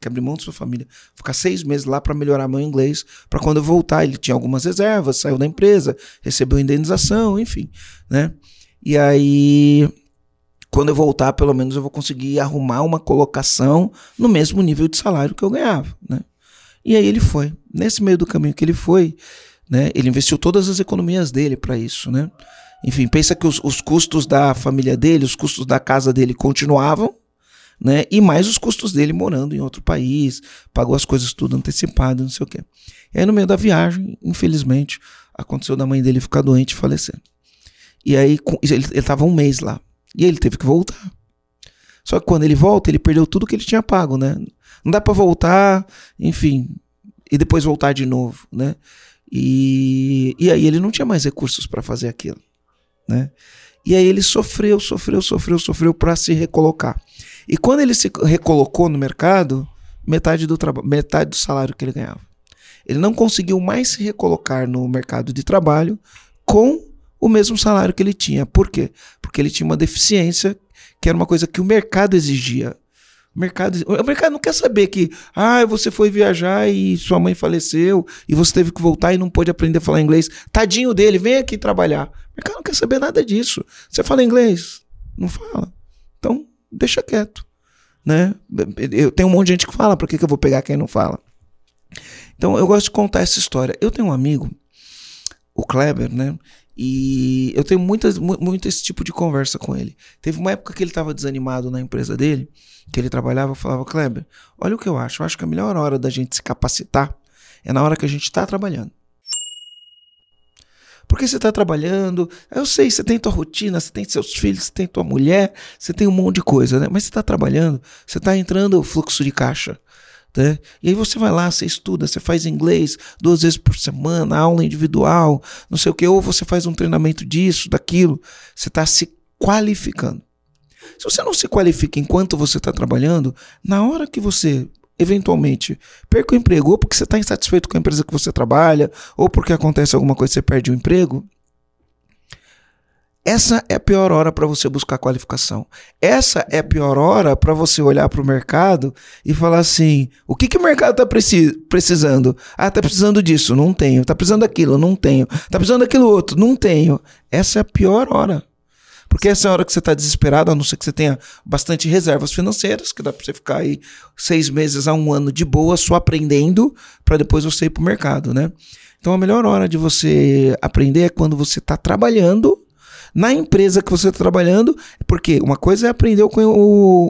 Que abrir mão da sua família. Ficar seis meses lá para melhorar meu inglês. Para quando eu voltar, ele tinha algumas reservas, saiu da empresa, recebeu indenização, enfim, né? E aí quando eu voltar, pelo menos eu vou conseguir arrumar uma colocação no mesmo nível de salário que eu ganhava, né? E aí ele foi. Nesse meio do caminho que ele foi, né? Ele investiu todas as economias dele para isso, né? Enfim, pensa que os, os custos da família dele, os custos da casa dele continuavam, né? E mais os custos dele morando em outro país, pagou as coisas tudo antecipado, não sei o quê. E aí no meio da viagem, infelizmente, aconteceu da mãe dele ficar doente e falecer. E aí ele, ele tava um mês lá. E ele teve que voltar. Só que quando ele volta, ele perdeu tudo que ele tinha pago, né? Não dá pra voltar, enfim, e depois voltar de novo, né? E, e aí ele não tinha mais recursos para fazer aquilo, né? E aí ele sofreu, sofreu, sofreu, sofreu para se recolocar. E quando ele se recolocou no mercado, metade do metade do salário que ele ganhava. Ele não conseguiu mais se recolocar no mercado de trabalho com o mesmo salário que ele tinha. Por quê? Porque ele tinha uma deficiência que era uma coisa que o mercado exigia. O mercado, o mercado não quer saber que ah, você foi viajar e sua mãe faleceu e você teve que voltar e não pôde aprender a falar inglês. Tadinho dele, vem aqui trabalhar. O mercado não quer saber nada disso. Você fala inglês? Não fala. Então, deixa quieto. Né? Eu tenho um monte de gente que fala, por que, que eu vou pegar quem não fala? Então, eu gosto de contar essa história. Eu tenho um amigo, o Kleber, né? E eu tenho muitas, mu- muito esse tipo de conversa com ele. Teve uma época que ele estava desanimado na empresa dele, que ele trabalhava, eu falava, Kleber, olha o que eu acho. Eu acho que a melhor hora da gente se capacitar é na hora que a gente está trabalhando. Porque você está trabalhando, eu sei, você tem tua rotina, você tem seus filhos, você tem tua mulher, você tem um monte de coisa, né? Mas você está trabalhando, você está entrando o fluxo de caixa. Né? E aí você vai lá, você estuda, você faz inglês duas vezes por semana, aula individual, não sei o que, ou você faz um treinamento disso, daquilo, você está se qualificando. Se você não se qualifica enquanto você está trabalhando, na hora que você eventualmente perca o emprego, ou porque você está insatisfeito com a empresa que você trabalha, ou porque acontece alguma coisa e você perde o emprego, essa é a pior hora para você buscar qualificação. Essa é a pior hora para você olhar para o mercado e falar assim: o que, que o mercado está precisando? Ah, tá precisando disso, não tenho. Tá precisando daquilo, não tenho. Tá precisando daquilo outro, não tenho. Essa é a pior hora. Porque essa é a hora que você está desesperado, a não ser que você tenha bastante reservas financeiras, que dá para você ficar aí seis meses a um ano de boa, só aprendendo, para depois você ir para o mercado, né? Então a melhor hora de você aprender é quando você está trabalhando na empresa que você está trabalhando, porque uma coisa é aprender o,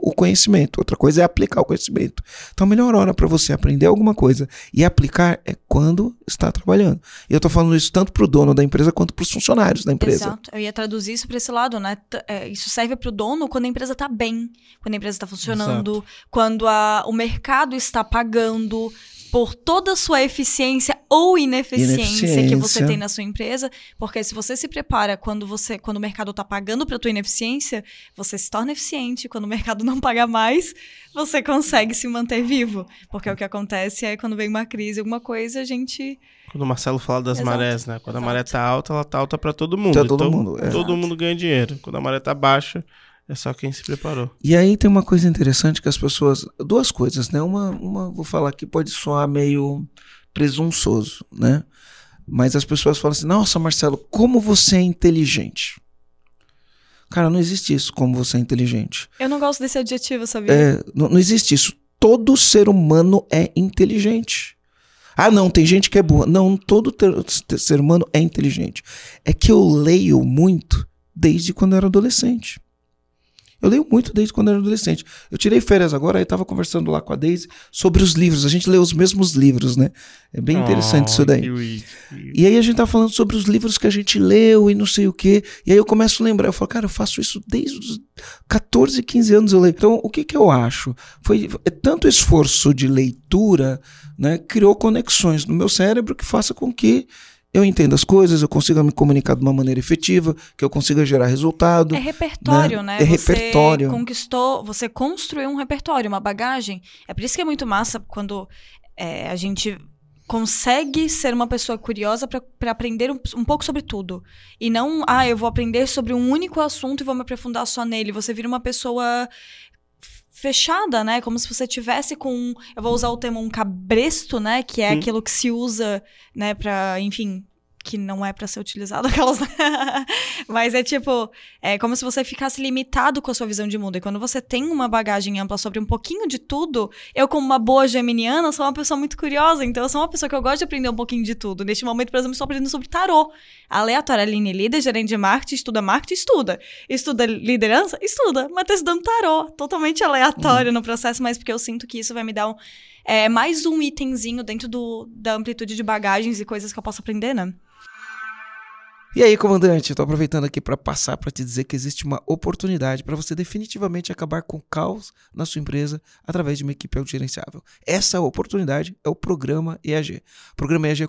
o, conhecimento, outra coisa é aplicar o conhecimento. Então, a melhor hora para você aprender alguma coisa e aplicar é quando está trabalhando. E eu estou falando isso tanto para o dono da empresa quanto para os funcionários da empresa. Exato. Eu ia traduzir isso para esse lado, né? É, isso serve para o dono quando a empresa está bem, quando a empresa está funcionando, Exato. quando a, o mercado está pagando por toda a sua eficiência ou ineficiência, ineficiência, que você tem na sua empresa, porque se você se prepara quando você quando o mercado está pagando para tua ineficiência, você se torna eficiente. Quando o mercado não paga mais, você consegue se manter vivo, porque o que acontece é quando vem uma crise, alguma coisa, a gente quando o Marcelo fala das Exato. marés, né? Quando Exato. a maré tá alta, ela tá alta para todo mundo. Pra todo então, mundo, é. todo Exato. mundo ganha dinheiro. Quando a maré tá baixa, é só quem se preparou. E aí tem uma coisa interessante que as pessoas. Duas coisas, né? Uma, uma vou falar que pode soar meio presunçoso, né? Mas as pessoas falam assim: nossa, Marcelo, como você é inteligente. Cara, não existe isso, como você é inteligente. Eu não gosto desse adjetivo, sabia? É, não, não existe isso. Todo ser humano é inteligente. Ah, não, tem gente que é burra. Não, todo ter, ter- ser humano é inteligente. É que eu leio muito desde quando eu era adolescente. Eu leio muito desde quando era adolescente. Eu tirei férias agora, aí estava conversando lá com a Daisy sobre os livros. A gente lê os mesmos livros, né? É bem interessante Oh, isso daí. que. E aí a gente tá falando sobre os livros que a gente leu e não sei o quê. E aí eu começo a lembrar, eu falo, cara, eu faço isso desde os 14, 15 anos eu leio. Então, o que que eu acho? Foi é tanto esforço de leitura, né, criou conexões no meu cérebro que faça com que eu entenda as coisas, eu consiga me comunicar de uma maneira efetiva, que eu consiga gerar resultado. É repertório, né? É repertório. Você conquistou, você construiu um repertório, uma bagagem. É por isso que é muito massa quando é, a gente consegue ser uma pessoa curiosa para aprender um, um pouco sobre tudo. E não, ah, eu vou aprender sobre um único assunto e vou me aprofundar só nele. Você vira uma pessoa fechada, né? Como se você tivesse com, eu vou usar o termo um cabresto, né, que é aquilo que se usa, né, para, enfim, que não é pra ser utilizado [laughs] aquelas, mas é tipo, é como se você ficasse limitado com a sua visão de mundo. E quando você tem uma bagagem ampla sobre um pouquinho de tudo, eu como uma boa geminiana sou uma pessoa muito curiosa, então eu sou uma pessoa que eu gosto de aprender um pouquinho de tudo. Neste momento, por exemplo, estou aprendendo sobre tarô. Aleatória, Aline líder, gerente de marketing, estuda marketing, estuda. Estuda liderança? Estuda. Mas tá estudando tarô. Totalmente aleatório no processo, mas porque eu sinto que isso vai me dar um, é, mais um itemzinho dentro do, da amplitude de bagagens e coisas que eu posso aprender, né? E aí, comandante, eu tô aproveitando aqui para passar para te dizer que existe uma oportunidade para você definitivamente acabar com o caos na sua empresa através de uma equipe autogerenciável. Essa oportunidade é o programa EAG. O programa EAG é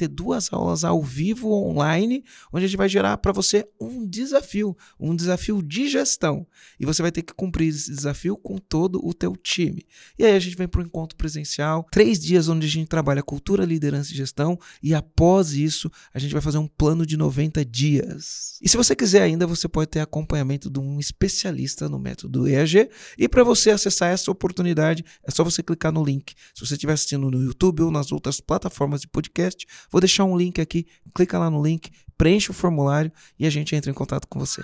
duas aulas ao vivo online, onde a gente vai gerar para você um desafio, um desafio de gestão. E você vai ter que cumprir esse desafio com todo o teu time. E aí a gente vem para o encontro presencial, três dias onde a gente trabalha cultura, liderança e gestão, e após isso a gente vai fazer um plano de 90 dias. E se você quiser ainda, você pode ter acompanhamento de um especialista no método EAG. E para você acessar essa oportunidade, é só você clicar no link. Se você estiver assistindo no YouTube ou nas outras plataformas de podcast, vou deixar um link aqui. Clica lá no link, preenche o formulário e a gente entra em contato com você.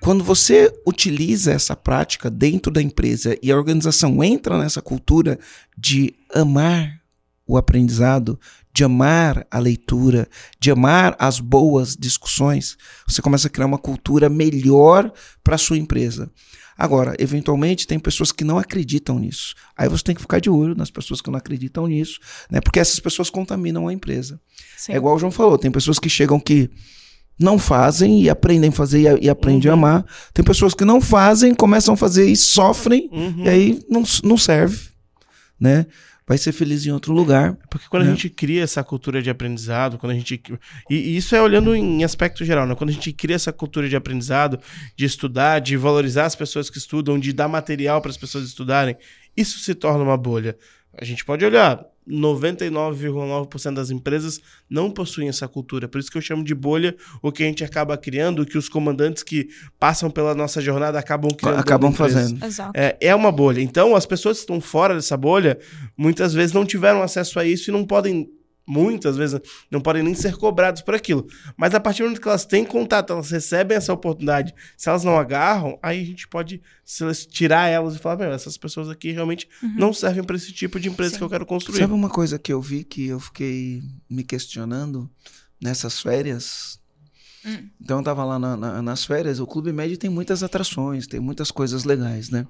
Quando você utiliza essa prática dentro da empresa e a organização entra nessa cultura de amar o aprendizado, de amar a leitura, de amar as boas discussões, você começa a criar uma cultura melhor para a sua empresa. Agora, eventualmente, tem pessoas que não acreditam nisso. Aí você tem que ficar de olho nas pessoas que não acreditam nisso, né? Porque essas pessoas contaminam a empresa. Sim. É igual o João falou, tem pessoas que chegam que não fazem e aprendem a fazer e, e aprendem a Uhum. amar. Tem pessoas que não fazem, começam a fazer e sofrem, Uhum. e aí não, não serve, né? Vai ser feliz em outro lugar. Porque quando né? a gente cria essa cultura de aprendizado, quando a gente. E, e isso é olhando em aspecto geral, né? Quando a gente cria essa cultura de aprendizado, de estudar, de valorizar as pessoas que estudam, de dar material para as pessoas estudarem, isso se torna uma bolha. A gente pode olhar, 99,9% das empresas não possuem essa cultura. Por isso que eu chamo de bolha o que a gente acaba criando, o que os comandantes que passam pela nossa jornada acabam criando. Acabam fazendo. É, é uma bolha. Então, as pessoas que estão fora dessa bolha, muitas vezes não tiveram acesso a isso e não podem, muitas vezes, não podem nem ser cobrados por aquilo. Mas a partir do momento que elas têm contato, elas recebem essa oportunidade, se elas não agarram, aí a gente pode tirar elas e falar, meu, essas pessoas aqui realmente não servem para esse tipo de empresa Sim. que eu quero construir. Sabe uma coisa que eu vi que eu fiquei me questionando nessas férias? Hum. Então eu tava lá na- na- nas férias, o Clube Médio tem muitas atrações, tem muitas coisas legais, né?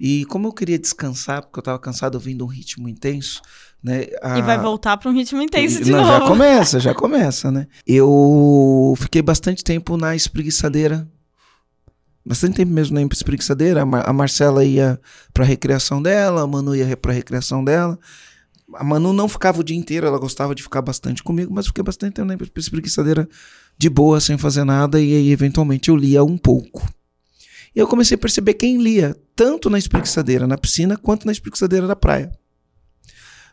E como eu queria descansar, porque eu tava cansado ouvindo um ritmo intenso, né? E vai a- voltar pra um ritmo intenso de Não, novo. já começa, já começa, né? Eu fiquei bastante tempo na espreguiçadeira. Bastante tempo mesmo na espreguiçadeira. A, Mar- a Marcela ia pra recreação dela, a Manu ia pra recreação dela. A Manu não ficava o dia inteiro, ela gostava de ficar bastante comigo, mas fiquei bastante tempo na espreguiçadeira de boa, sem fazer nada, e aí eventualmente eu lia um pouco. E eu comecei a perceber quem lia, tanto na espreguiçadeira na piscina, quanto na espreguiçadeira da praia.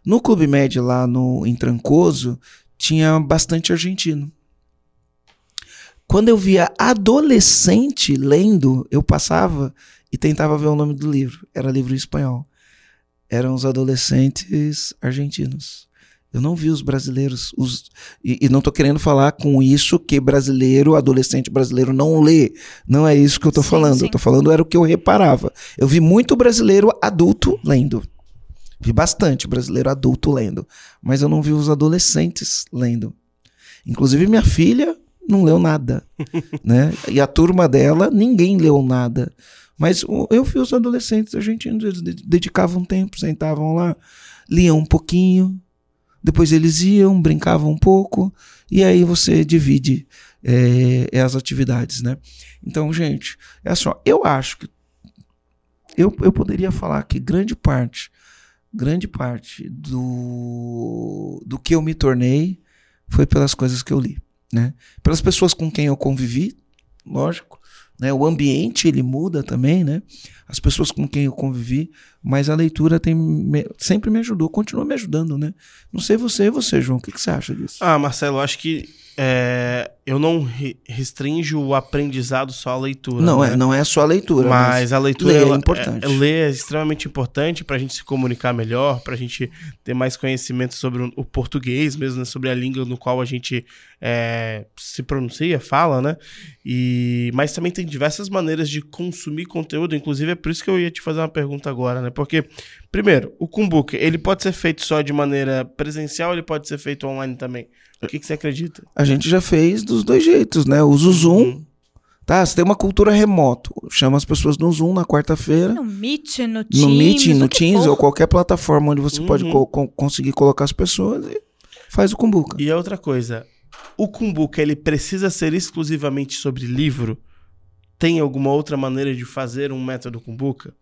No Clube Med, lá no, em Trancoso, tinha bastante argentino. Quando eu via adolescente lendo, eu passava e tentava ver o nome do livro. Era livro em espanhol. Eram os adolescentes argentinos. Eu não vi os brasileiros. Os, e, e não tô querendo falar com isso que brasileiro, adolescente brasileiro, não lê. Não é isso que eu tô Sim, falando. sim. Eu tô falando era o que eu reparava. Eu vi muito brasileiro adulto lendo. Vi bastante brasileiro adulto lendo. Mas eu não vi os adolescentes lendo. Inclusive, minha filha não leu nada. [laughs] né? E a turma dela, ninguém leu nada. Mas eu vi os adolescentes argentinos, eles de- dedicavam tempo, sentavam lá, liam um pouquinho, depois eles iam, brincavam um pouco, e aí você divide é, as atividades, né? Então, gente, é só, eu acho que eu, eu poderia falar que grande parte, grande parte do, do que eu me tornei foi pelas coisas que eu li, né? Pelas pessoas com quem eu convivi, lógico, né? O ambiente ele muda também, né? As pessoas com quem eu convivi, mas a leitura tem me- sempre me ajudou, continua me ajudando, né? Não sei você, você, João, o que, que você acha disso? Ah, Marcelo, acho que é, eu não re- restringo o aprendizado só à leitura. não, né? é, não é só a leitura, mas, Mas a leitura ler é ela- importante. É, ler é extremamente importante para a gente se comunicar melhor, para a gente ter mais conhecimento sobre o, português mesmo, né, sobre a língua no qual a gente é, se pronuncia, fala, né? E, mas também tem diversas maneiras de consumir conteúdo, inclusive é por isso que eu ia te fazer uma pergunta agora, né? Porque, primeiro, o Kumbuka, ele pode ser feito só de maneira presencial, ele pode ser feito online também. O que, que você acredita? a gente já fez dos dois jeitos, né? Usa o Zoom, Uhum. tá? Você tem uma cultura remoto, chama as pessoas no Zoom na quarta-feira, No Meet, no Teams. no Meet, no Teams for. ou qualquer plataforma onde você pode Uhum. co- co- conseguir colocar as pessoas e faz o Kumbuka. E a outra coisa, o Kumbuka ele precisa ser exclusivamente sobre livro? Tem alguma outra maneira de fazer um método Kumbuka?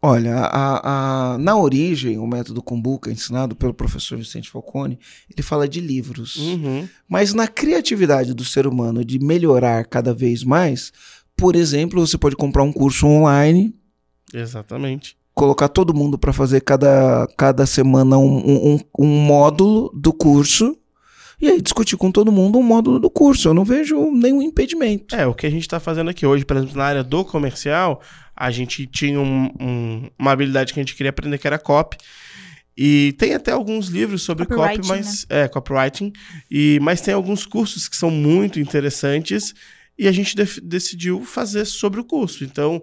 Olha, a- a- na origem, o método Kumbuka, ensinado pelo professor Vicente Falcone, ele fala de livros. Uhum. Mas na criatividade do ser humano de melhorar cada vez mais, por exemplo, você pode comprar um curso online, Exatamente. colocar todo mundo para fazer cada, cada semana um, um, um- um módulo do curso e aí discutir com todo mundo um módulo do curso. Eu não vejo nenhum impedimento. É, o que a gente está fazendo aqui hoje, por exemplo, na área do comercial, a gente tinha um- um- uma habilidade que a gente queria aprender, que era copy. E tem até alguns livros sobre copy, mas. É, copywriting. E, mas tem alguns cursos que são muito interessantes e a gente decidiu fazer sobre o curso. Então,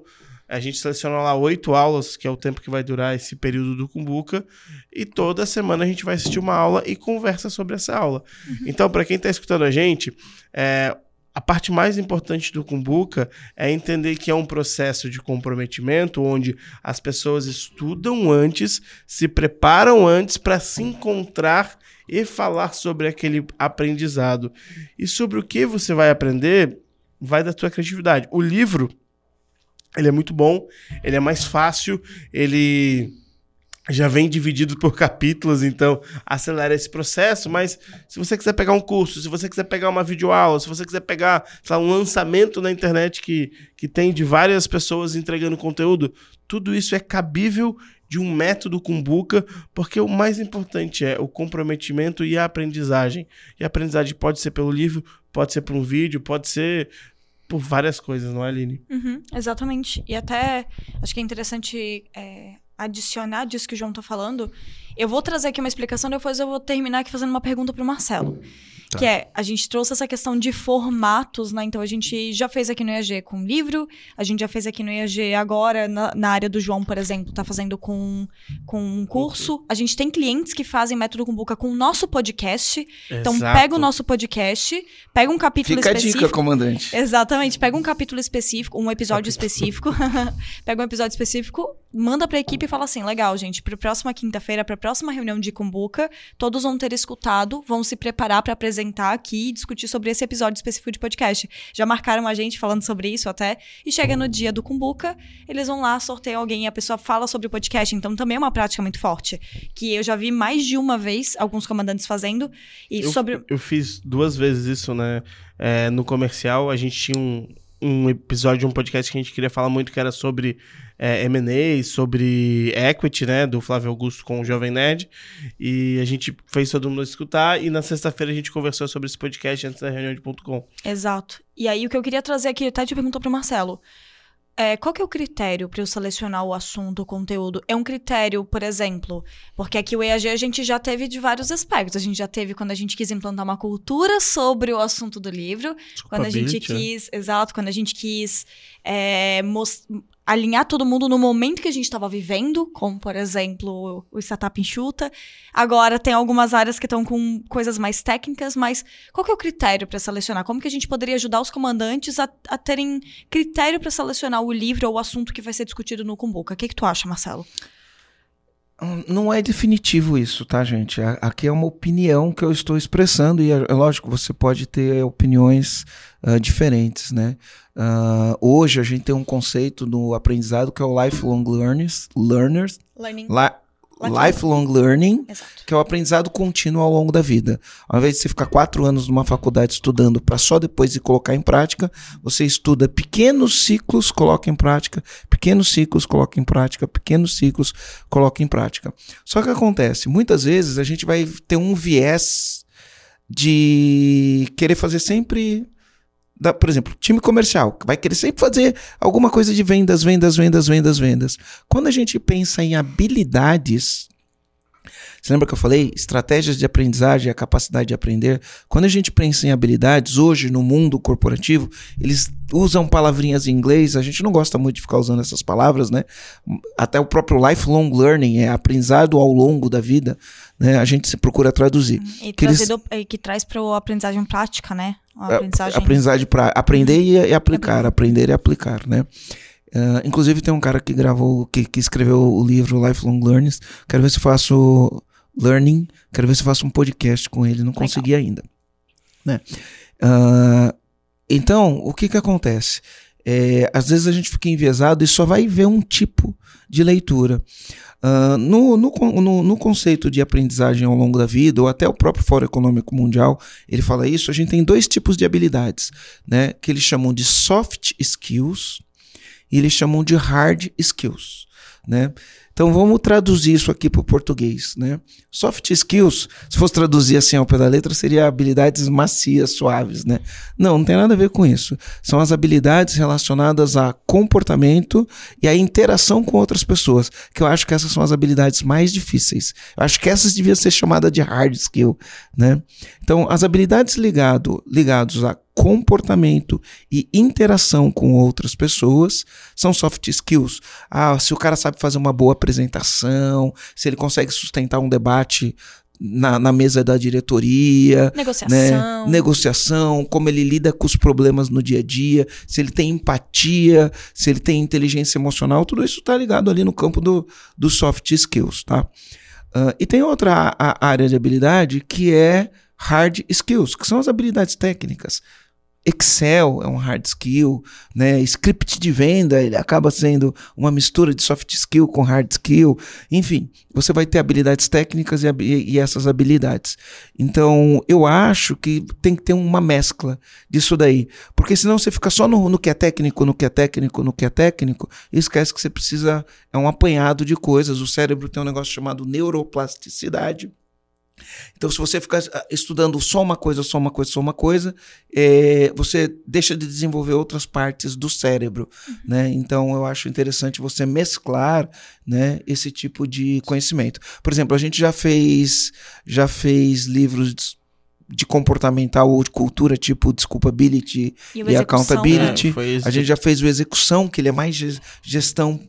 a gente selecionou lá oito aulas, que é o tempo que vai durar esse período do Kumbuka, e toda semana a gente vai assistir uma aula e conversa sobre essa aula. Então, para quem está escutando a gente, é, a parte mais importante do Kumbuka é entender que é um processo de comprometimento onde as pessoas estudam antes, se preparam antes para se encontrar e falar sobre aquele aprendizado. E sobre o que você vai aprender vai da tua criatividade. O livro, ele é muito bom, ele é mais fácil, ele já vem dividido por [laughs] capítulos, então acelera esse processo, mas se você quiser pegar um curso, se você quiser pegar uma videoaula, se você quiser pegar um lançamento na internet que, que tem de várias pessoas entregando conteúdo, o o por várias coisas, não é, Aline? Uhum, exatamente. E até acho que é interessante é, adicionar disso que o João tá falando. Eu vou trazer aqui uma explicação, depois eu vou terminar aqui fazendo uma pergunta pro Marcelo. Tá. Que é, a gente trouxe essa questão de formatos, né? Então a gente já fez aqui no IAG com livro, a gente já fez aqui no IAG agora, na, na área do João, por exemplo, tá fazendo com, com um curso. A gente tem clientes que fazem método Kumbuka com o nosso podcast. Então Exato. pega o nosso podcast, pega um capítulo Fica a específico. dica, comandante. Exatamente. Pega um capítulo específico, um episódio específico. [laughs] pega um episódio específico, manda pra equipe e fala assim: legal, gente, pra próxima quinta-feira, pra próxima reunião de Kumbuka, todos vão ter escutado, vão se preparar pra apresentar aqui e discutir sobre esse episódio específico de podcast. Já marcaram a gente falando sobre isso até. E chega no dia do Kumbuka, eles vão lá, sorteiam alguém e a pessoa fala sobre o podcast. Então também é uma prática muito forte. Que eu já vi mais de uma vez alguns comandantes fazendo. E Eu, sobre. eu fiz duas vezes isso, né? É, no comercial, a gente tinha um, um episódio de um podcast que a gente queria falar muito, que era sobre é, M&A, sobre equity, né, do Flávio Augusto com o Jovem Nerd. E a gente fez todo mundo escutar e na sexta-feira a gente conversou sobre esse podcast antes da reunião de ponto .com. Exato. E aí o que eu queria trazer aqui, até te perguntou pro Marcelo. É, qual que é o critério para eu selecionar o assunto, o conteúdo? É um critério, por exemplo, porque aqui o EAG a gente já teve de vários aspectos. A gente já teve quando a gente quis implantar uma cultura sobre o assunto do livro, quando a gente né? quis, exato, quando a gente quis é, alinhar todo mundo no momento que a gente estava vivendo, como por exemplo o Startup Enxuta. Agora tem algumas áreas que estão com coisas mais técnicas, mas qual que é o critério para selecionar? Como que a gente poderia ajudar os comandantes a, a terem critério para selecionar o livro ou o assunto que vai ser discutido no Kumbuka? O que, que tu acha, Marcelo? Hum, Não é definitivo isso, tá, gente? Aqui é uma opinião que eu estou expressando, e é é lógico, você pode ter opiniões ah, diferentes, né? Ah, hoje a gente tem um conceito no aprendizado que é o lifelong learners, learners Learning. Lifelong. lifelong learning, Exato. que é o aprendizado contínuo ao longo da vida. Ao invés de você ficar quatro anos numa faculdade estudando para só depois de colocar em prática, você estuda pequenos ciclos, coloca em prática, pequenos ciclos, coloca em prática, pequenos ciclos, coloca em prática. Só que acontece, muitas vezes a gente vai ter um viés de querer fazer sempre. Da- por exemplo, time comercial, vai querer sempre fazer alguma coisa de vendas, vendas, vendas, vendas, vendas. Quando a gente pensa em habilidades, você lembra que eu falei? Estratégias de aprendizagem, a capacidade de aprender. Quando a gente pensa em habilidades, hoje no mundo corporativo, eles usam palavrinhas em inglês, a gente não gosta muito de ficar usando essas palavras, né? Até o próprio lifelong learning, é aprendizado ao longo da vida, né? A gente se procura traduzir. E Que trazido, e que traz para a aprendizagem prática, né? A A- aprendizagem. aprendizagem para aprender e, e aplicar, aprender e aplicar, né? Ah, inclusive tem um cara que gravou, que, que escreveu o livro Lifelong Learnings. Quero ver se faço learning, quero ver se faço um podcast com ele, não consegui ainda, né? Ah, então, o que que acontece? É, às vezes a gente fica enviesado e só vai ver um tipo de leitura. Ah, no, no, no, no conceito de aprendizagem ao longo da vida, ou até o próprio Fórum Econômico Mundial, ele fala isso, a gente tem dois tipos de habilidades, né? Que eles chamam de soft skills e eles chamam de hard skills, né? Então vamos traduzir isso aqui para o português, né? Soft skills, se fosse traduzir assim ao pé da letra, seria habilidades macias, suaves, né? Não, não tem nada a ver com isso. São as habilidades relacionadas a comportamento e a interação com outras pessoas, que eu acho que essas são as habilidades mais difíceis. Eu acho que essas deviam ser chamadas de hard skill, né? Então, as habilidades ligado, ligados a comportamento e interação com outras pessoas são soft skills. Ah, se o cara sabe fazer uma boa apresentação, se ele consegue sustentar um debate na, na mesa da diretoria, Negociação. né? Negociação, como ele lida com os problemas no dia a dia, se ele tem empatia, se ele tem inteligência emocional, tudo isso está ligado ali no campo do, do soft skills, tá? Ah, e tem outra a- a área de habilidade que é hard skills, que são as habilidades técnicas. Excel é um hard skill, né? Script de venda, ele acaba sendo uma mistura de soft skill com hard skill. Enfim, você vai ter habilidades técnicas e, e essas habilidades. Então, eu acho que tem que ter uma mescla disso daí. Porque senão você fica só no, no que é técnico, no que é técnico, no que é técnico, e esquece que você precisa. É um apanhado de coisas. O cérebro tem um negócio chamado neuroplasticidade. Então, se você ficar ah, estudando só uma coisa, só uma coisa, só uma coisa, é, você deixa de desenvolver outras partes do cérebro, né? Então, eu acho interessante você mesclar, né, esse tipo de conhecimento. Por exemplo, a gente já fez, já fez livros de- de comportamental ou de cultura, tipo Desculpability, E, e accountability. né? isso. a gente já fez o Execução, que ele é mais ges- gestão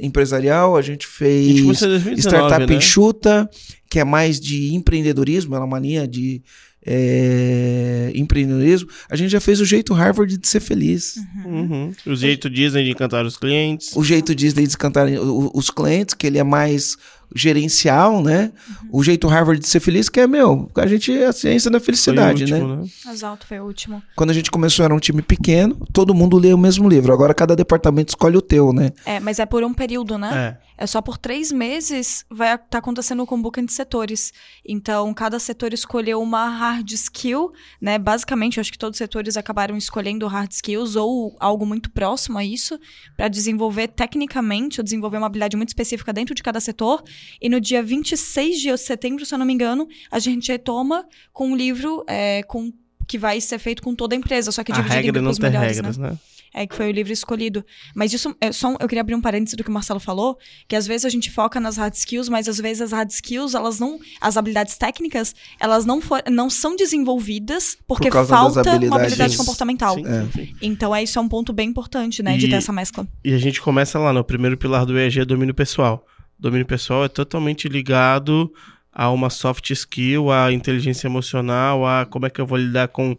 empresarial, a gente A fez gente começou em 2019, Startup né? Enxuta, que é mais de empreendedorismo, ela é uma linha de é, empreendedorismo. A gente já fez o jeito Harvard de ser feliz. Uhum. O jeito Disney de encantar os clientes. O jeito Disney de cantar o- os clientes, que ele é mais gerencial, né? O jeito Harvard de ser feliz, que é, meu, a gente é a ciência da Foi o felicidade, né? último, né? Exato, foi o último. Quando a gente começou era um time pequeno, todo mundo lê o mesmo livro. Agora cada departamento escolhe o teu, né? É, mas é por um período, né? É. É só por três meses vai estar acontecendo o Kumbuka de setores. Então, cada setor escolheu uma hard skill, né? Basicamente, eu acho que todos os setores acabaram escolhendo hard skills ou algo muito próximo a isso, para desenvolver tecnicamente, ou desenvolver uma habilidade muito específica dentro de cada setor. E no dia 26 de setembro, se eu não me engano, a gente retoma com um livro é, com, que vai ser feito com toda a empresa, só que A dividido em regra não grupos tem melhores, regras, né? né? É que foi o livro escolhido. Mas isso, é só um- eu queria abrir um parênteses do que o Marcelo falou, que às vezes a gente foca nas hard skills, mas às vezes as hard skills, elas não, as habilidades técnicas, elas não, for, não são desenvolvidas porque causa das falta uma habilidade comportamental. Sim, É. sim. Então, é, isso é um ponto bem importante, né, de E- ter essa mescla. E a gente começa lá no primeiro pilar do EG, domínio pessoal. Domínio pessoal é totalmente ligado a uma soft skill, a inteligência emocional, a como é que eu vou lidar com,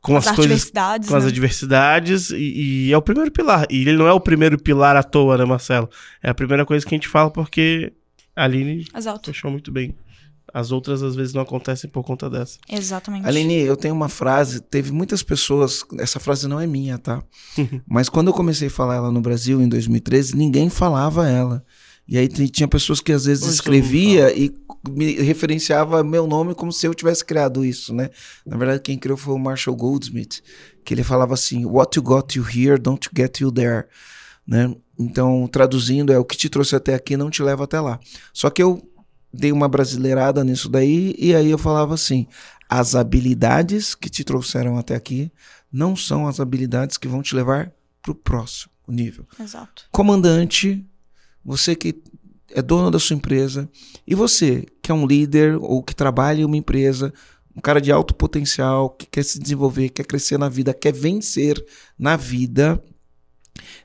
com as, As coisas, adversidades, com as né? adversidades, e, e é o primeiro pilar. E ele não é o primeiro pilar à toa, né, Marcelo? É a primeira coisa que a gente fala porque a Aline Exato. fechou muito bem. As outras, às vezes, não acontecem por conta dessa. Exatamente. Aline, eu tenho uma frase, teve muitas pessoas, essa frase não é minha, tá? [laughs] Mas quando eu comecei a falar ela no Brasil em 2013, ninguém falava ela. E aí tinha pessoas que às vezes Hoje escrevia e me referenciava meu nome como se eu tivesse criado isso, né? Na verdade, quem criou foi o Marshall Goldsmith, que ele falava assim: What you got you here, don't get you there. Né? Então, traduzindo, é o que te trouxe até aqui não te leva até lá. Só que eu dei uma brasileirada nisso daí e aí eu falava assim: as habilidades que te trouxeram até aqui não são as habilidades que vão te levar para o próximo nível. Exato. Comandante, você que é dono da sua empresa e você que é um líder ou que trabalha em uma empresa, um cara de alto potencial, que quer se desenvolver, quer crescer na vida, quer vencer na vida.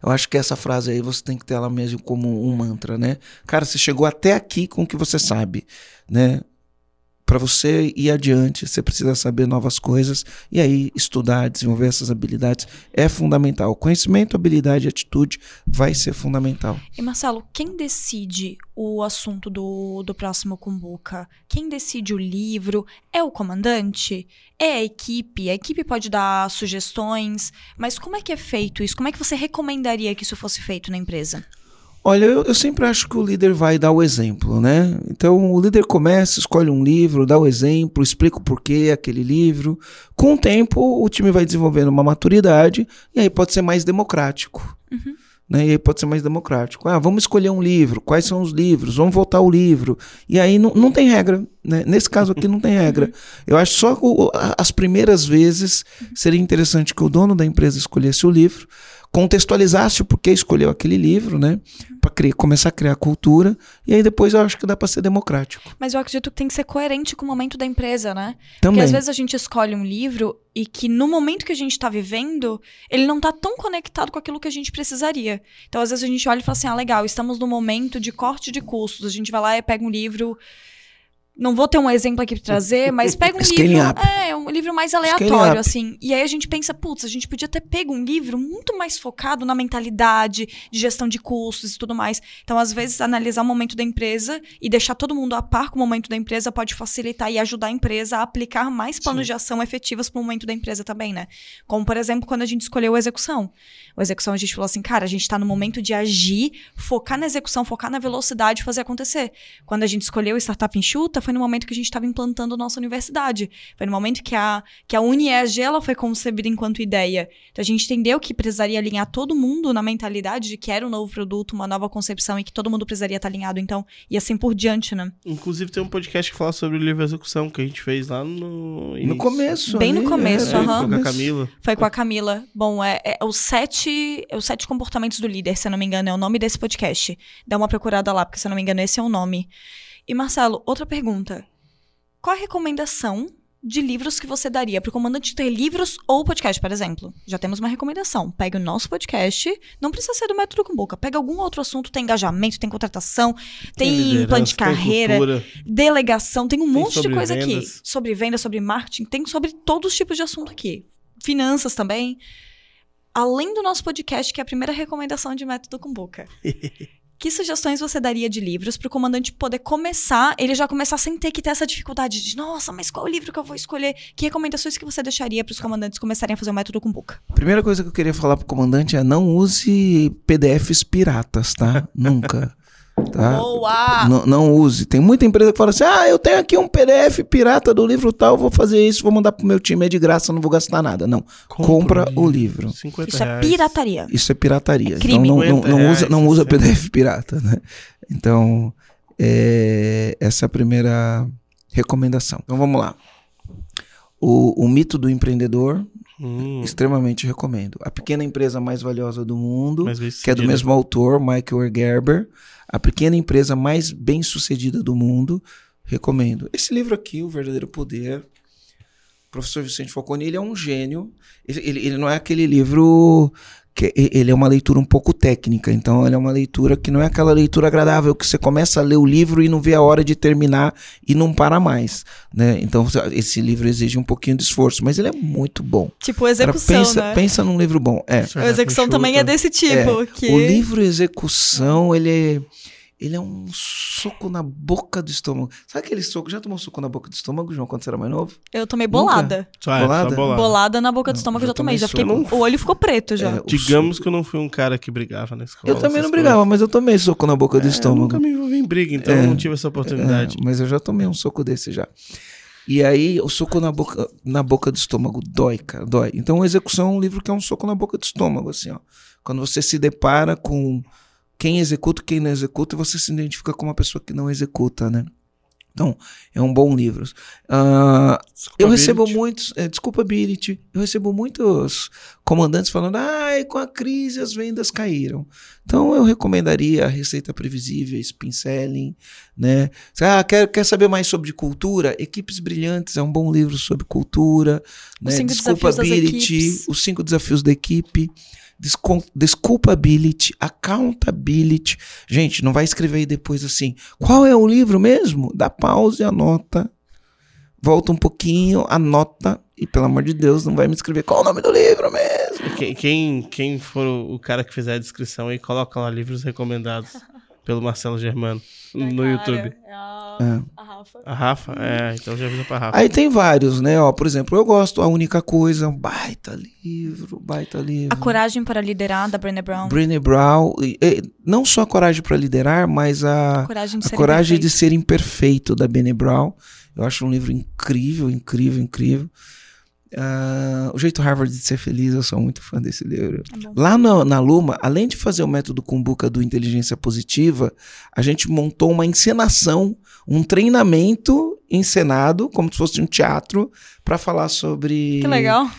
Eu acho que essa frase aí você tem que ter ela mesmo como um mantra, né? Cara, você chegou até aqui com o que você sabe, né? Para você ir adiante, você precisa saber novas coisas e aí estudar, desenvolver essas habilidades é fundamental. Conhecimento, habilidade e atitude vai ser fundamental. E Marcelo, quem decide o assunto do, do próximo Kumbuka? Quem decide o livro? É o comandante? É a equipe? A equipe pode dar sugestões, mas como é que é feito isso? Como é que você recomendaria que isso fosse feito na empresa? Olha, eu, eu sempre acho que o líder vai dar o exemplo, né? Então o líder começa, escolhe um livro, dá o exemplo, explica o porquê aquele livro. Com o tempo, o time vai desenvolvendo uma maturidade e aí pode ser mais democrático. Né? E aí pode ser mais democrático. Ah, vamos escolher um livro. Quais são os livros? Vamos votar o livro. E aí não, não tem regra. Né? Nesse caso aqui não tem regra. Eu acho só que o- as primeiras vezes seria interessante que o dono da empresa escolhesse o livro, contextualizasse o porquê escolheu aquele livro, né? Para começar a criar cultura. E aí depois eu acho que dá para ser democrático. Mas eu acredito que tem que ser coerente com o momento da empresa, né? Porque Também. às vezes a gente escolhe um livro e que no momento que a gente tá vivendo, ele não tá tão conectado com aquilo que a gente precisaria. Então, às vezes a gente olha e fala assim: ah, legal, estamos no momento de corte de custos. A gente vai lá e pega um livro. Não vou ter um exemplo aqui pra trazer, [laughs] mas pega um livro. up. É, um livro mais aleatório, assim. E aí a gente pensa, putz, a gente podia ter pego um livro muito mais focado na mentalidade, de gestão de custos e tudo mais. Então, às vezes, analisar o momento da empresa e deixar todo mundo a par com o momento da empresa pode facilitar e ajudar a empresa a aplicar mais planos de ação efetivos para o momento da empresa também, né? Como, por exemplo, quando a gente escolheu a execução. O execução, a gente falou assim, cara, a gente tá no momento de agir, focar na execução, focar na velocidade e fazer acontecer. Quando a gente escolheu o Startup Enxuta, foi no momento que a gente estava implantando nossa universidade. Foi no momento que a, que a UniEG ela foi concebida enquanto ideia. Então a gente entendeu que precisaria alinhar todo mundo na mentalidade de que era um novo produto, uma nova concepção e que todo mundo precisaria estar alinhado. Então, e assim por diante, né? Inclusive, tem um podcast que fala sobre o livro Execução, que a gente fez lá no início. No começo. Bem no começo, é, aham. Com a Camila. Foi com a Camila. Bom, é, é os sete, é os sete comportamentos do líder, se eu não me engano, é o nome desse podcast. Dá uma procurada lá, porque se eu não me engano, esse é o nome. E Marcelo, outra pergunta. Qual a recomendação de livros que você daria para o comandante ter livros ou podcast, por exemplo? Já temos uma recomendação. Pega o nosso podcast, não precisa ser do método com boca. Pega algum outro assunto, tem engajamento, tem contratação, tem, plano de carreira, cultura. delegação, tem um Tem monte de coisa aqui. vendas. Sobre venda, sobre marketing, tem sobre todos os tipos de assunto aqui. Finanças também. Além do nosso podcast, que é a primeira recomendação de método com boca. [laughs] Que sugestões você daria de livros para o comandante poder começar, ele já começar sem ter que ter essa dificuldade de, nossa, mas qual livro que eu vou escolher? Que recomendações que você deixaria para os comandantes começarem a fazer o método Kumbuka? Primeira coisa que eu queria falar pro comandante é não use PDFs piratas, tá? Nunca. Tá? Boa! Não, não use. Tem muita empresa que fala assim: ah, eu tenho aqui um PDF pirata do livro tal, vou fazer isso, vou mandar pro meu time, é de graça, não vou gastar nada. Não. Compra o livro. 50 Isso é pirataria. Isso é pirataria. É crime. Então não, não, 50 não usa, não usa é. PDF pirata, né? Então, é, essa é a primeira recomendação. Então vamos lá. O, o mito do empreendedor, Hum, extremamente recomendo. A pequena empresa mais valiosa do mundo, que é do mesmo autor, Michael Gerber. A pequena empresa mais bem sucedida do mundo, recomendo. Esse livro aqui, O Verdadeiro Poder, o professor Vicente Falcone, ele é um gênio. Ele, ele- ele não é aquele livro que ele é uma leitura um pouco técnica, então ele é uma leitura que não é aquela leitura agradável que você começa a ler o livro e não vê a hora de terminar e não para mais, né? Então esse livro exige um pouquinho de esforço, mas ele é muito bom. Tipo, Cara, execução, pensa, né? pensa num livro bom. É. A é execução também é desse tipo. que... O livro Execução, ele é, ele é um soco na boca do estômago. Sabe aquele soco? Já tomou soco na boca do estômago, João, quando você era mais novo? Eu tomei bolada. Só é, Bolada? só bolada. Bolada na boca do estômago eu eu já tomei. Já fiquei, Eu não- O olho ficou preto já. É, Digamos soco- que eu não fui um cara que brigava na escola. Eu também não brigava, mas eu tomei soco na boca do. É, eu estômago. nunca me envolvi em briga, então É. eu não tive essa oportunidade. É, mas eu já tomei um soco desse já. E aí, o soco na boca, na boca do estômago dói, cara, dói. Então, a execução é um livro que é um soco na boca do estômago, assim, ó. Quando você se depara com quem executa e quem não executa, você se identifica com uma pessoa que não executa, né? Então, é um bom livro. Ah, eu recebo muitos, é, desculpa, Billit, eu recebo muitos comandantes falando, ai, com a crise as vendas caíram. Então, eu recomendaria a Receita Previsível, Spin Selling, né? Ah, quer, quer saber mais sobre cultura? Equipes Brilhantes é um bom livro sobre cultura. Os Né? Cinco Desculpa Desafios das Ability, Equipes. os cinco desafios da equipe. Desculpability, accountability. Gente, não vai escrever aí depois assim. Qual é o livro mesmo? Dá pausa e anota. Volta um pouquinho, anota. E pelo amor de Deus, não vai me escrever qual o nome do livro mesmo. Quem, quem, quem for o cara que fizer a descrição aí, coloca lá livros recomendados pelo Marcelo Germano no YouTube. É a, É. a Rafa. A Rafa? É, então já avisa pra Rafa. Aí tem vários, né? Ó, por exemplo, eu gosto A Única Coisa, um baita livro, baita livro. A Coragem para Liderar, da Brené Brown. Brené Brown, e- e não só a coragem para liderar, mas a, Coragem de a ser coragem de imperfeito. ser imperfeito da Brené Brown. Eu acho um livro incrível, incrível, incrível. Ah, o jeito Harvard de ser feliz, eu sou muito fã desse livro. É. Lá na, na Luma, além de fazer o método Kumbuka do Inteligência Positiva, a gente montou uma encenação, um treinamento encenado, como se fosse um teatro, para falar sobre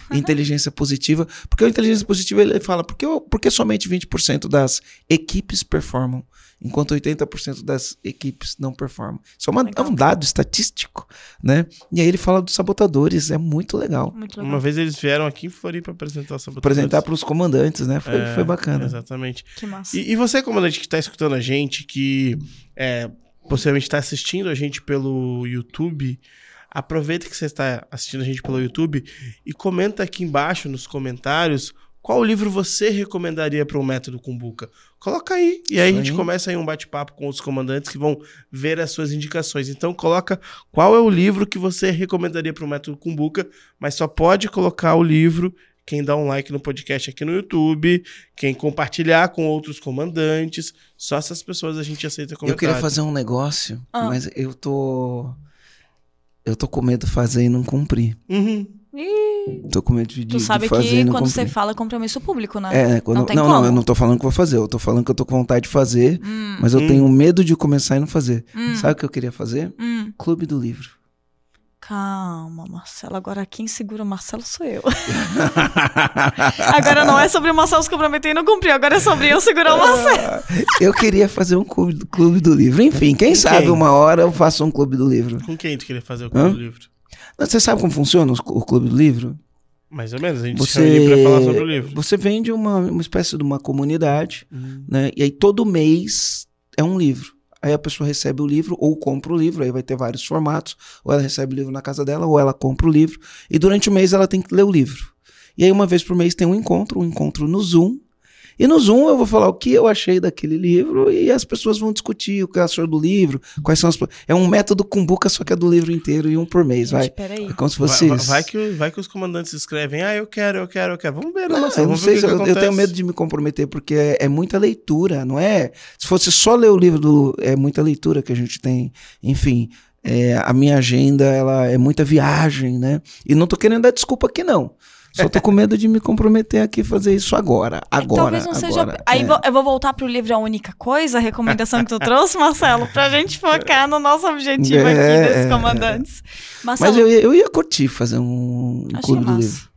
[laughs] inteligência positiva. Porque a inteligência positiva ele fala, por que, por que somente 20% das equipes performam, enquanto 80% das equipes não performam? Isso é, uma- é um dado estatístico, né? E aí ele fala dos sabotadores, é muito legal. Muito legal. Uma vez eles vieram aqui em Floripa apresentar essa Apresentar para os comandantes, né? Foi, É, foi bacana. Exatamente. Que massa. E, e você, comandante, que está escutando a gente, que é, possivelmente está assistindo a gente pelo YouTube, aproveita que você está assistindo a gente pelo YouTube e comenta aqui embaixo nos comentários qual livro você recomendaria para o método Kumbuka. Coloca aí. E aí a gente começa aí um bate-papo com os comandantes que vão ver as suas indicações. Então coloca qual é o livro que você recomendaria para o método Kumbuka, mas só pode colocar o livro quem dá um like no podcast aqui no YouTube, quem compartilhar com outros comandantes. Só essas pessoas a gente aceita Eu comentário. queria fazer um negócio, Ah. mas eu tô. Eu tô com medo de fazer e não cumprir. Uhum. Ih, Tô com medo de, de tu sabe fazer que não quando cumprir. você fala é compromisso público, né? É, quando, Não não, tem não, como. eu não tô falando que vou fazer, eu tô falando que eu tô com vontade de fazer, Hum, mas eu Hum. tenho medo de começar e não fazer. hum, Sabe o que eu queria fazer? hum. Clube do livro. Calma, Marcelo. Agora quem segura o Marcelo sou eu. [laughs] Agora não é sobre o Marcelo se comprometer e não cumprir. Agora é sobre eu segurar o Marcelo. [laughs] eu queria fazer um clube, do- clube do livro. Enfim, quem Com sabe quem? uma hora eu faço um clube do livro. Com quem tu queria fazer o clube Hã? do livro? Você sabe como funciona o clube do livro? Mais ou menos, a gente se reúne pra falar sobre o livro. você vende uma, uma espécie de uma comunidade, Hum. né? E aí todo mês é um livro. Aí a pessoa recebe o livro ou compra o livro, aí vai ter vários formatos. Ou ela recebe o livro na casa dela, ou ela compra o livro. E durante o mês ela tem que ler o livro. E aí uma vez por mês tem um encontro, um encontro no Zoom. E no Zoom eu vou falar o que eu achei daquele livro e as pessoas vão discutir o que achou do livro, quais são as. É um método Kumbuka, só que é do livro inteiro e um por mês, vai. Peraí. É como se Vai, fosse. vai- vai que, vai que os comandantes escrevem, ah, eu quero, eu quero, eu quero. Vamos ver, né, Não, Marcelo? eu não Vamos sei ver se o que eu, eu tenho medo de me comprometer, porque é, é muita leitura, não é? Se fosse só ler o livro do. É muita leitura que a gente tem. Enfim, é, a minha agenda ela é muita viagem, né? E não tô querendo dar desculpa aqui, não. Só tô com medo de me comprometer aqui e fazer isso agora. Agora. Talvez não seja. agora, Aí é. vou- eu vou voltar pro livro A Única Coisa, a recomendação que tu trouxe, Marcelo, pra gente focar no nosso objetivo É, aqui desses é, comandantes. Marcelo, Mas eu, ia- eu ia curtir fazer um, um achei clube do massa. livro.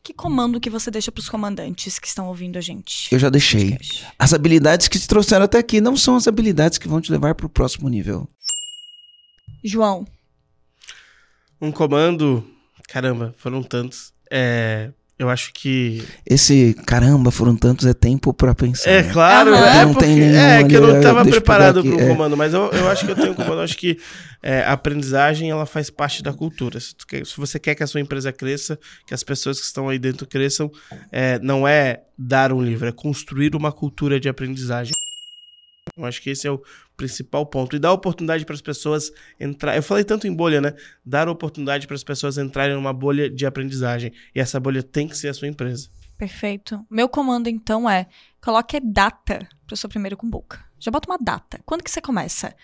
Que comando que você deixa pros comandantes que estão ouvindo a gente? Eu já deixei. As habilidades que te trouxeram até aqui não são as habilidades que vão te levar pro próximo nível. João, Um comando, caramba, foram tantos. É, eu acho que. Esse caramba, foram tantos, é tempo pra pensar. É claro, é, Não tem nenhum é que eu não estava preparado para o é. comando, mas eu, eu acho que eu tenho um comando. Eu acho que é, a aprendizagem ela faz parte da cultura. Se, quer- se você quer que a sua empresa cresça, que as pessoas que estão aí dentro cresçam, é, não é dar um livro, é construir uma cultura de aprendizagem. Eu acho que esse é o principal ponto. E dar oportunidade para as pessoas entrar. Eu falei tanto em bolha, né? Dar oportunidade para as pessoas entrarem numa bolha de aprendizagem. E essa bolha tem que ser a sua empresa. perfeito. Meu comando, então, é coloque data pro seu primeiro Kumbuka. Já bota uma data. Quando que você começa?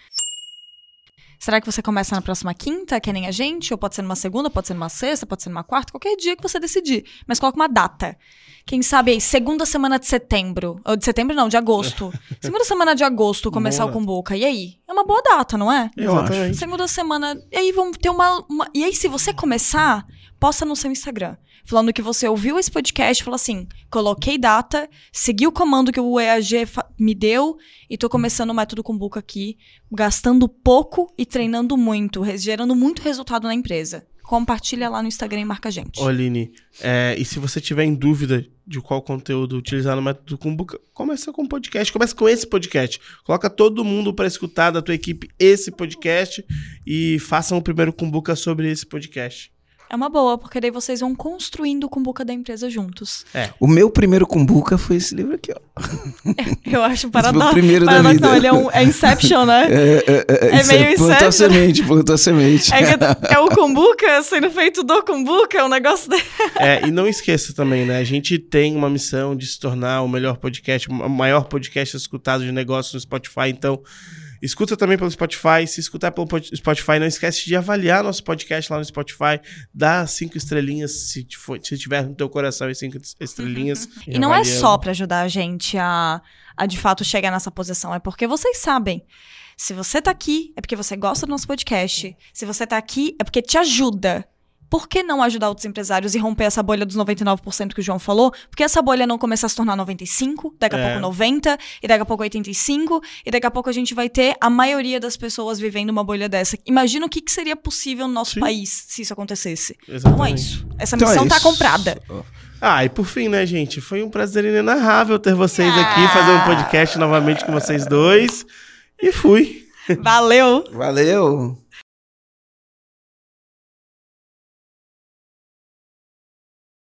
Será que você começa na próxima quinta, que é nem a gente? Ou pode ser numa segunda, pode ser numa sexta, pode ser numa quarta, qualquer dia que você decidir. Mas coloca uma data. Quem sabe aí, segunda semana de setembro. Ou de setembro não, de agosto. [laughs] segunda semana de agosto começar Boa. o Kumbuka. E aí? É uma boa data, não é? Eu acho. Exatamente. Segunda semana. E aí vamos ter uma, uma- E aí, se você começar, posta no seu Instagram. Falando que você ouviu esse podcast, fala assim: coloquei data, segui o comando que o EAG me deu e tô começando o método Kumbuka aqui, gastando pouco e treinando muito, gerando muito resultado na empresa. Compartilha lá no Instagram e marca a gente. Ô, é, e se você tiver em dúvida de qual conteúdo utilizar no método Kumbuka, começa com o podcast, começa com esse podcast. Coloca todo mundo para escutar da tua equipe esse podcast e façam o primeiro Kumbuka sobre esse podcast. É uma boa, porque daí vocês vão construindo o Kumbuka da empresa juntos. O meu primeiro Kumbuka foi esse livro aqui, ó. [laughs] Eu acho paradoxo. primeiro da paradoxo vida. não, ele é, um, é Inception, né? [laughs] É, é, é, É isso meio plantou a inseto. semente, plantou a semente. É, que [laughs] é o Kumbuka sendo feito do Kumbuka, é um negócio dele. É, e não esqueça também, né? A gente tem uma missão de se tornar o melhor podcast, o maior podcast escutado de negócios no Spotify. Então, escuta também pelo Spotify. Se escutar pelo Spotify, não esquece de avaliar nosso podcast lá no Spotify. Dá cinco estrelinhas, se, te for- se tiver no teu coração as cinco estrelinhas. [laughs] E não é só pra ajudar a gente a, a de fato chegar nessa posição, é porque vocês sabem. Se você tá aqui, é porque você gosta do nosso podcast. Se você tá aqui, é porque te ajuda. Por que não ajudar outros empresários e romper essa bolha dos 99% que o João falou? Porque essa bolha não começar a se tornar 95, daqui a É. pouco 90, e daqui a pouco 85, e daqui a pouco a gente vai ter a maioria das pessoas vivendo uma bolha dessa. Imagina o que, que seria possível no nosso Sim. país se isso acontecesse. Então é Exatamente. isso. Essa Então é missão tá comprada. Ah, e por fim, né, gente? Foi um prazer inenarrável ter vocês aqui, Ah. fazer um podcast novamente com vocês dois. E fui. Valeu! Valeu!